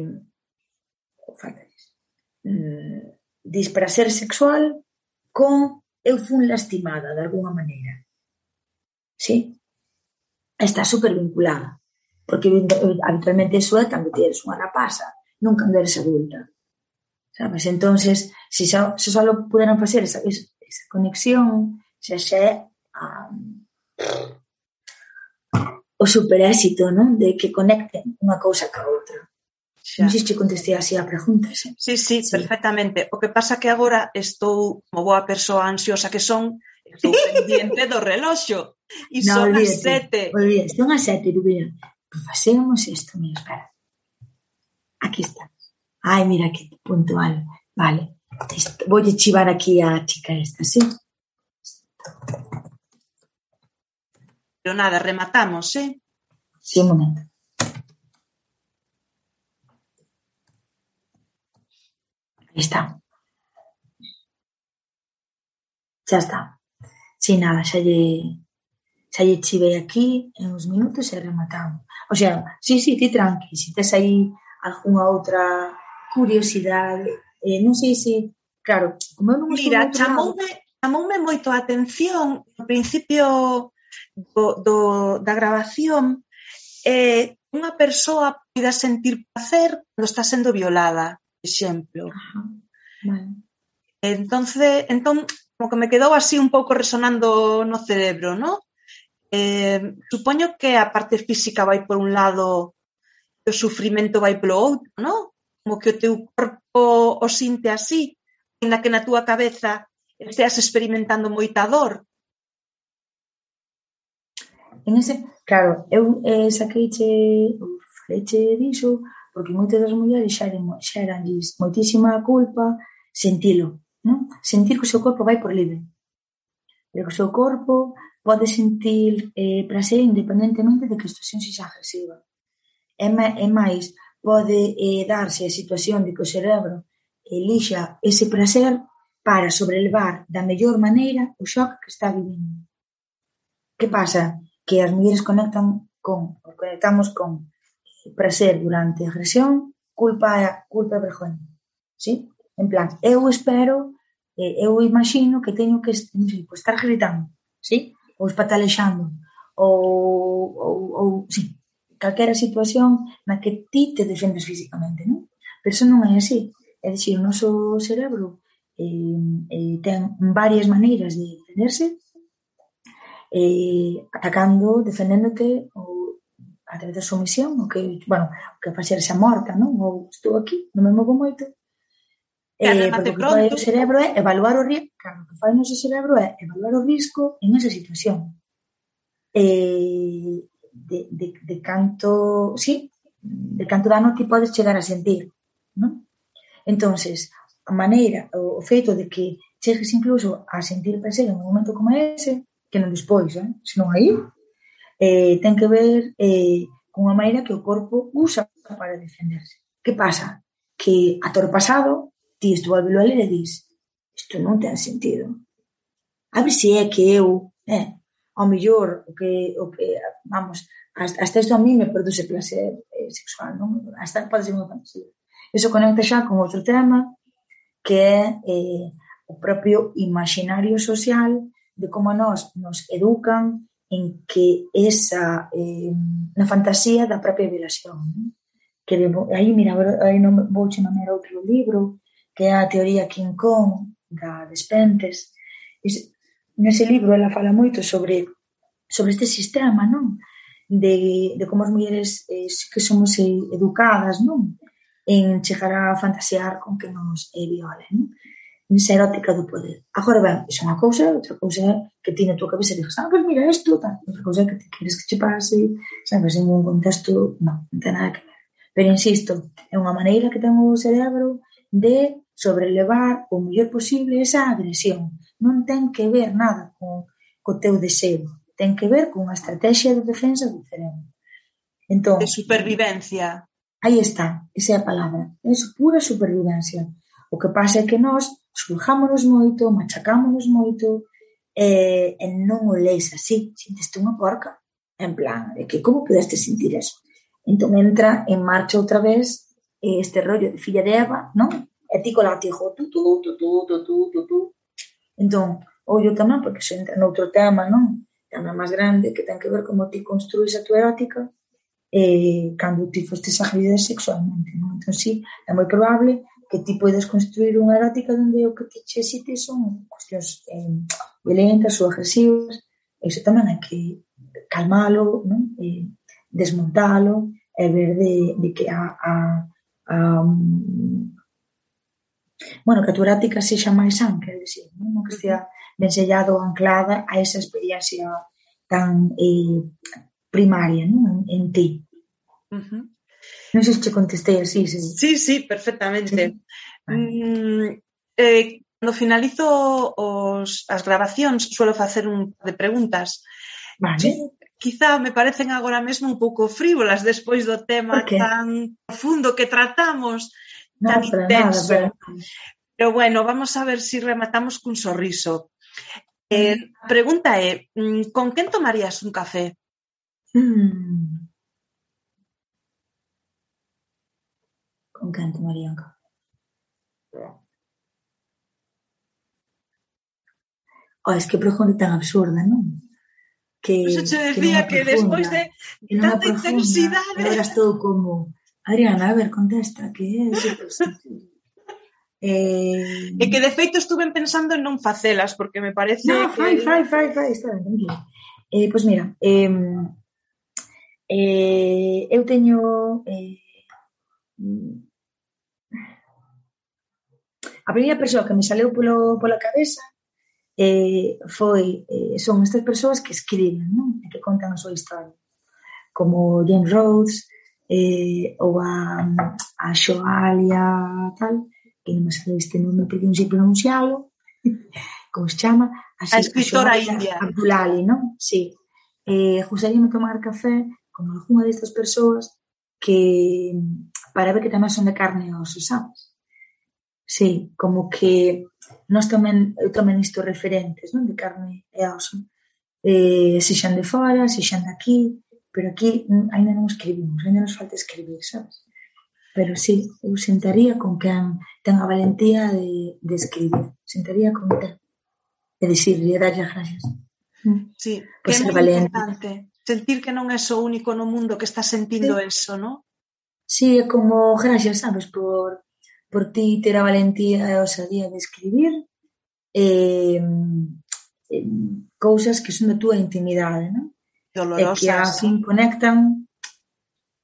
[SPEAKER 2] mm, disprazer sexual con eu fun lastimada de alguna maneira. Sí? Está super vinculada. Porque habitualmente eso é cando tienes unha rapaza, non cando eres adulta. Sabes? entonces se, xa, se só puderan facer esa, esa conexión, xa xa é um, o super éxito, non? De que conecten unha cousa ca outra. Xa. Non sei se contestei así a pregunta.
[SPEAKER 1] Xa. Sí, sí, sí, perfectamente. O que pasa que agora estou, como boa persoa ansiosa que son, estou pendiente do reloxo. E no, son olvídate, as sete.
[SPEAKER 2] Olvídate, son as sete, Rubina. Facemos isto, mira, espera. Aquí está. Ai, mira que puntual. Vale. Voy a chivar aquí a chica esta, ¿sí?
[SPEAKER 1] Pero nada, rematamos, ¿eh?
[SPEAKER 2] Sí, un momento. Ahí está. Xa está. Si nada, xa lle xa lle chivei aquí en uns minutos e rematamos. O sea, sí, sí, ti tranqui, si tes aí algunha outra curiosidade, eh, non sei se, claro, como eu non
[SPEAKER 1] Mira, chamoume, chamoume moito a atención no principio do, do, da grabación eh, unha persoa poida sentir placer cando está sendo violada exemplo. Ajá. Vale. Entonces, entón, como que me quedou así un pouco resonando no cerebro, ¿no? Eh, supoño que a parte física vai por un lado e o sufrimento vai polo outro, ¿no? Como que o teu corpo o sinte así, na que na túa cabeza esteas experimentando moita dor.
[SPEAKER 2] En ese, claro, eu eh, saqueiche, faleiche dixo, porque moitas das mulleres xa xeranlles moitísima culpa sentilo, non? sentir que o seu corpo vai por libre, pero que o seu corpo pode sentir eh, prazer independentemente de que a situación sexa agresiva. É, é máis, pode eh, darse a situación de que o cerebro elixa ese prazer para sobrelevar da mellor maneira o shock que está vivindo. Que pasa? Que as mulleres conectan con, conectamos con prazer durante a agresión, culpa culpa e vergoña. Sí? En plan, eu espero, eu imagino que teño que sei, pues, estar gritando, sí? ou espatalexando, ou, ou, ou sí, calquera situación na que ti te defendes físicamente, non? Pero eso non é así. É dicir, o noso cerebro eh, eh, ten varias maneiras de defenderse, eh, atacando, defendéndote ou a través da sumisión, o que, bueno, o que facer xa morta, non? Ou estou aquí, non me movo moito.
[SPEAKER 1] Eh, porque o que fai
[SPEAKER 2] o cerebro é evaluar o risco, claro, o que fai o noso cerebro é evaluar o risco en esa situación. Eh, de, de, de canto, sí, de canto dano ti podes chegar a sentir, non? Entonces, a maneira, o, o feito de que chegues incluso a sentir prazer en un momento como ese, que non despois, eh? senón aí, eh, ten que ver eh, con a maneira que o corpo usa para defenderse. Que pasa? Que atorpasado, ti estuvabilo ali e dis isto non ten sentido. A ver se é que eu, eh, ao mellor, o que, o que vamos, hasta isto a mí me produce placer eh, sexual, non? Hasta pode ser unha fantasía. Iso conecta xa con outro tema, que é eh, o propio imaginario social de como nós nos educan en que esa eh, na fantasía da propia violación né? que de, aí mira, aí non vou che nomear outro libro que é a teoría King Kong da Despentes e nese libro ela fala moito sobre sobre este sistema non de, de como as mulleres eh, que somos eh, educadas non en chegar a fantasear con que nos eh, violen non? nesa erótica do poder. Agora ben, iso é unha cousa, outra cousa é que ti na tua cabeza digas, ah, pues mira, isto, tal. Outra cousa é que te queres que che pase, sabes, en un contexto, non, non ten nada que ver. Pero insisto, é unha maneira que ten o cerebro de sobrelevar o mellor posible esa agresión. Non ten que ver nada con, co teu deseo, ten que ver con a estrategia de defensa do cerebro.
[SPEAKER 1] Entón, de supervivencia.
[SPEAKER 2] Aí está, esa é a palabra. É pura supervivencia. O que pasa é que nós Xulgámonos moito, machacámonos moito e, e non o leis así, sinteste unha porca. En plan, de que como pudeste sentir eso? Entón entra en marcha outra vez este rollo de filla de Eva, non? E ti co latigo, tu, tu, tu, tu, tu, tu, tu, tu. Entón, ollo tamén, porque se entra noutro tema, non? Tema máis grande, que ten que ver como ti construís a tua erótica, eh, cando ti fostes agredida sexualmente. Non? Entón, sí, é moi probable que ti podes construir unha erótica onde o que ti xite son cuestións eh, violentas ou agresivas, iso tamén hai que calmalo, non? Eh, desmontalo, e ver de, de que a, a, a um, bueno, que a tua práctica sexa máis san, quer dizer, non que estea ensellado anclada a esa experiencia tan eh, primaria non? en, en ti. Uh -huh. Non sei se che contestei así.
[SPEAKER 1] Sí, sí, sí perfectamente. Sí. Mm, eh, cando finalizo os, as grabacións suelo facer un par de preguntas.
[SPEAKER 2] Vale.
[SPEAKER 1] Sí, quizá me parecen agora mesmo un pouco frívolas despois do tema tan profundo que tratamos, no, tan intenso. Nada, pero... pero bueno, vamos a ver se si rematamos cun sorriso. Eh, a pregunta é, mm, con quen tomarías un café?
[SPEAKER 2] Mm. Un canto, Marianca. Oh, es que pregunta tan absurda, non?
[SPEAKER 1] Que, pues eso te decía que, que despois de
[SPEAKER 2] que tanta intensidade... Agora estou como... Adriana, a ver, contesta, que é...
[SPEAKER 1] Eh... E que de feito estuve pensando en non facelas porque me parece
[SPEAKER 2] no,
[SPEAKER 1] que...
[SPEAKER 2] fai, fai, fai, fai, está ben, tranquilo. Eh, pois pues mira, eh, eh, eu teño eh, A primeira persoa que me saleu polo, pola cabeza eh, foi, eh, son estas persoas que escriben, non? E que contan a súa historia. Como Jane Rhodes, eh, ou a, a Xoalia, tal, que non me sabe este nome, porque non sei pronuncialo, como se chama,
[SPEAKER 1] así, a escritora a Xoalia, india.
[SPEAKER 2] Abdulali, non? Sí. Eh, gustaríame tomar café con algunha destas persoas que para ver que tamén son de carne e osso, sabes? Sí, como que nós tamén, eu tamén isto referentes, non? De carne e oso. Eh, se xan de fora, se xan de aquí, pero aquí ainda non escribimos, ainda nos falta escribir, sabes? Pero sí, eu sentaría con quen ten a valentía de, de escribir, sentaría con quen e dicirle e darlle as gracias. Mm.
[SPEAKER 1] Sí, pues que é importante sentir que non é o único no mundo que está sentindo sí. eso, non?
[SPEAKER 2] Sí, é como gracias, sabes, por por ti ter a valentía eh, e a osadía de escribir eh, eh, cousas que son da túa intimidade, non?
[SPEAKER 1] Dolorosas.
[SPEAKER 2] E que a fin conectan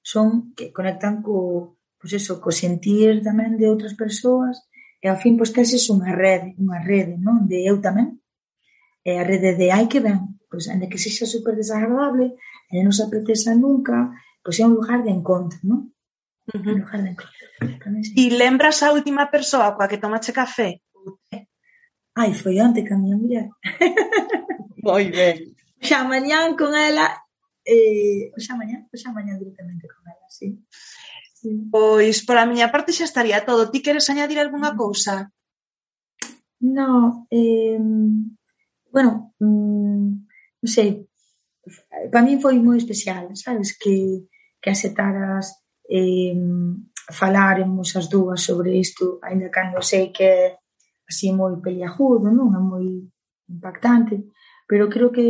[SPEAKER 2] son que conectan co, pois eso, co sentir tamén de outras persoas e ao fin pois teses unha rede, unha rede, non? De eu tamén. E a rede de ai que ben, pois ainda que sexa super desagradable, e non se apeteza nunca, pois é un lugar de encontro, non? uh -huh. en lugar de.
[SPEAKER 1] E lembras a última persoa coa que tomache café?
[SPEAKER 2] Ai, foi onte ca miña muller.
[SPEAKER 1] Moi ben.
[SPEAKER 2] Xa mañán con ela, eh, xa mañán, xa mañán directamente con ela, sí.
[SPEAKER 1] sí. Pois, pola miña parte xa estaría todo. Ti queres añadir algunha cousa?
[SPEAKER 2] No, eh, bueno, mm, non sei, para min foi moi especial, sabes, que, que aceptaras eh, falaremos as dúas sobre isto, aínda cando sei que é así moi peliagudo, non? É moi impactante, pero creo que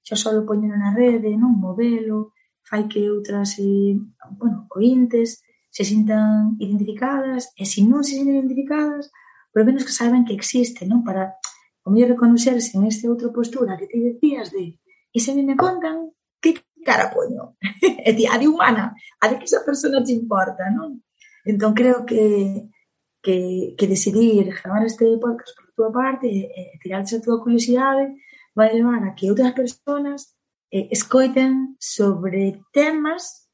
[SPEAKER 2] xa só lo poñen na rede, non? Modelo, fai que outras, eh, bueno, ointes se sintan identificadas e se non se sintan identificadas, polo menos que saiban que existe, non? Para o mellor reconocerse en este outra postura que te decías de e se me contan, cara poño? é dicir, a de humana, a de que esa persona te importa, non? Entón creo que que, que decidir gravar este podcast por túa parte e, e tirarse a túa curiosidade vai levar a que outras personas eh, escoiten sobre temas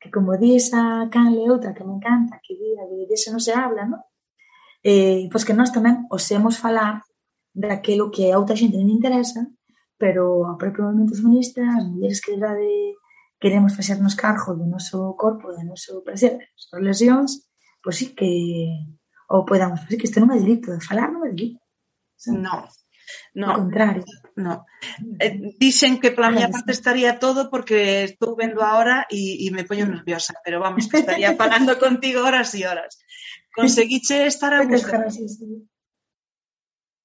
[SPEAKER 2] que, como di esa canle outra que me encanta, que di de, de, de non se habla, non? Eh, pois que nós tamén osemos falar daquilo que a outra xente non interesa pero a propio movimento feminista, as mulleres que de queremos facernos cargo do noso corpo, do noso prazer, das nossas lesións, pois sí que ou podamos, pois sí que isto non é delito, de falar non é delito.
[SPEAKER 1] Non, No,
[SPEAKER 2] contrario.
[SPEAKER 1] No. Eh, dixen que pola miña parte estaría todo porque estou vendo ahora e me poño nerviosa, pero vamos, que estaría falando contigo horas e horas. Conseguiche estar a gusto?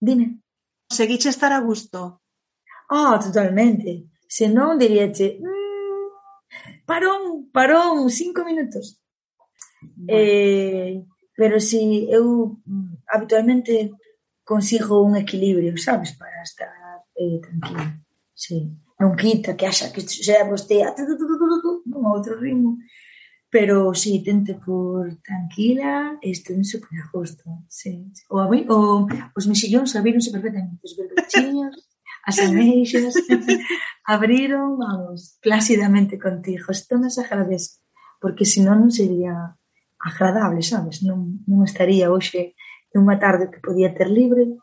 [SPEAKER 2] Dime.
[SPEAKER 1] Conseguiche estar a gusto?
[SPEAKER 2] Ah, oh, totalmente. Se non, diríache, mmm, parón, parón, cinco minutos. Bueno. Eh, pero si eu mm, habitualmente consigo un equilibrio, sabes, para estar eh, tranquilo. Sí. Non quita que haxa que sea vostea un outro ritmo, pero si sí, tente por tranquila, estou super a gusto. Sí. O, o, os mexillóns abrironse perfectamente, os berbechiños as ameixas, abriron, vamos, plácidamente contigo. Isto nos agradece, porque senón non sería agradable, sabes? Non, non estaría hoxe unha tarde que podía ter libre,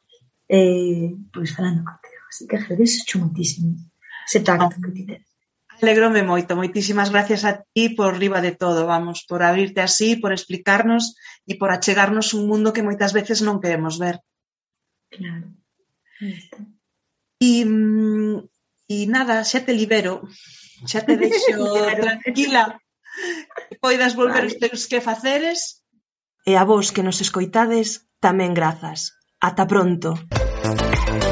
[SPEAKER 2] eh, pois falando contigo. Así que agradezo muitísimo ese tacto que ti tens.
[SPEAKER 1] Alegrome moito, moitísimas gracias a ti por riba de todo, vamos, por abrirte así, por explicarnos e por achegarnos un mundo que moitas veces non queremos ver.
[SPEAKER 2] Claro. Ahí está.
[SPEAKER 1] E, e nada, xa te libero, xa te deixo tranquila, poidas volver vale. os teus que faceres. E a vos que nos escoitades, tamén grazas. Ata pronto. Thank you.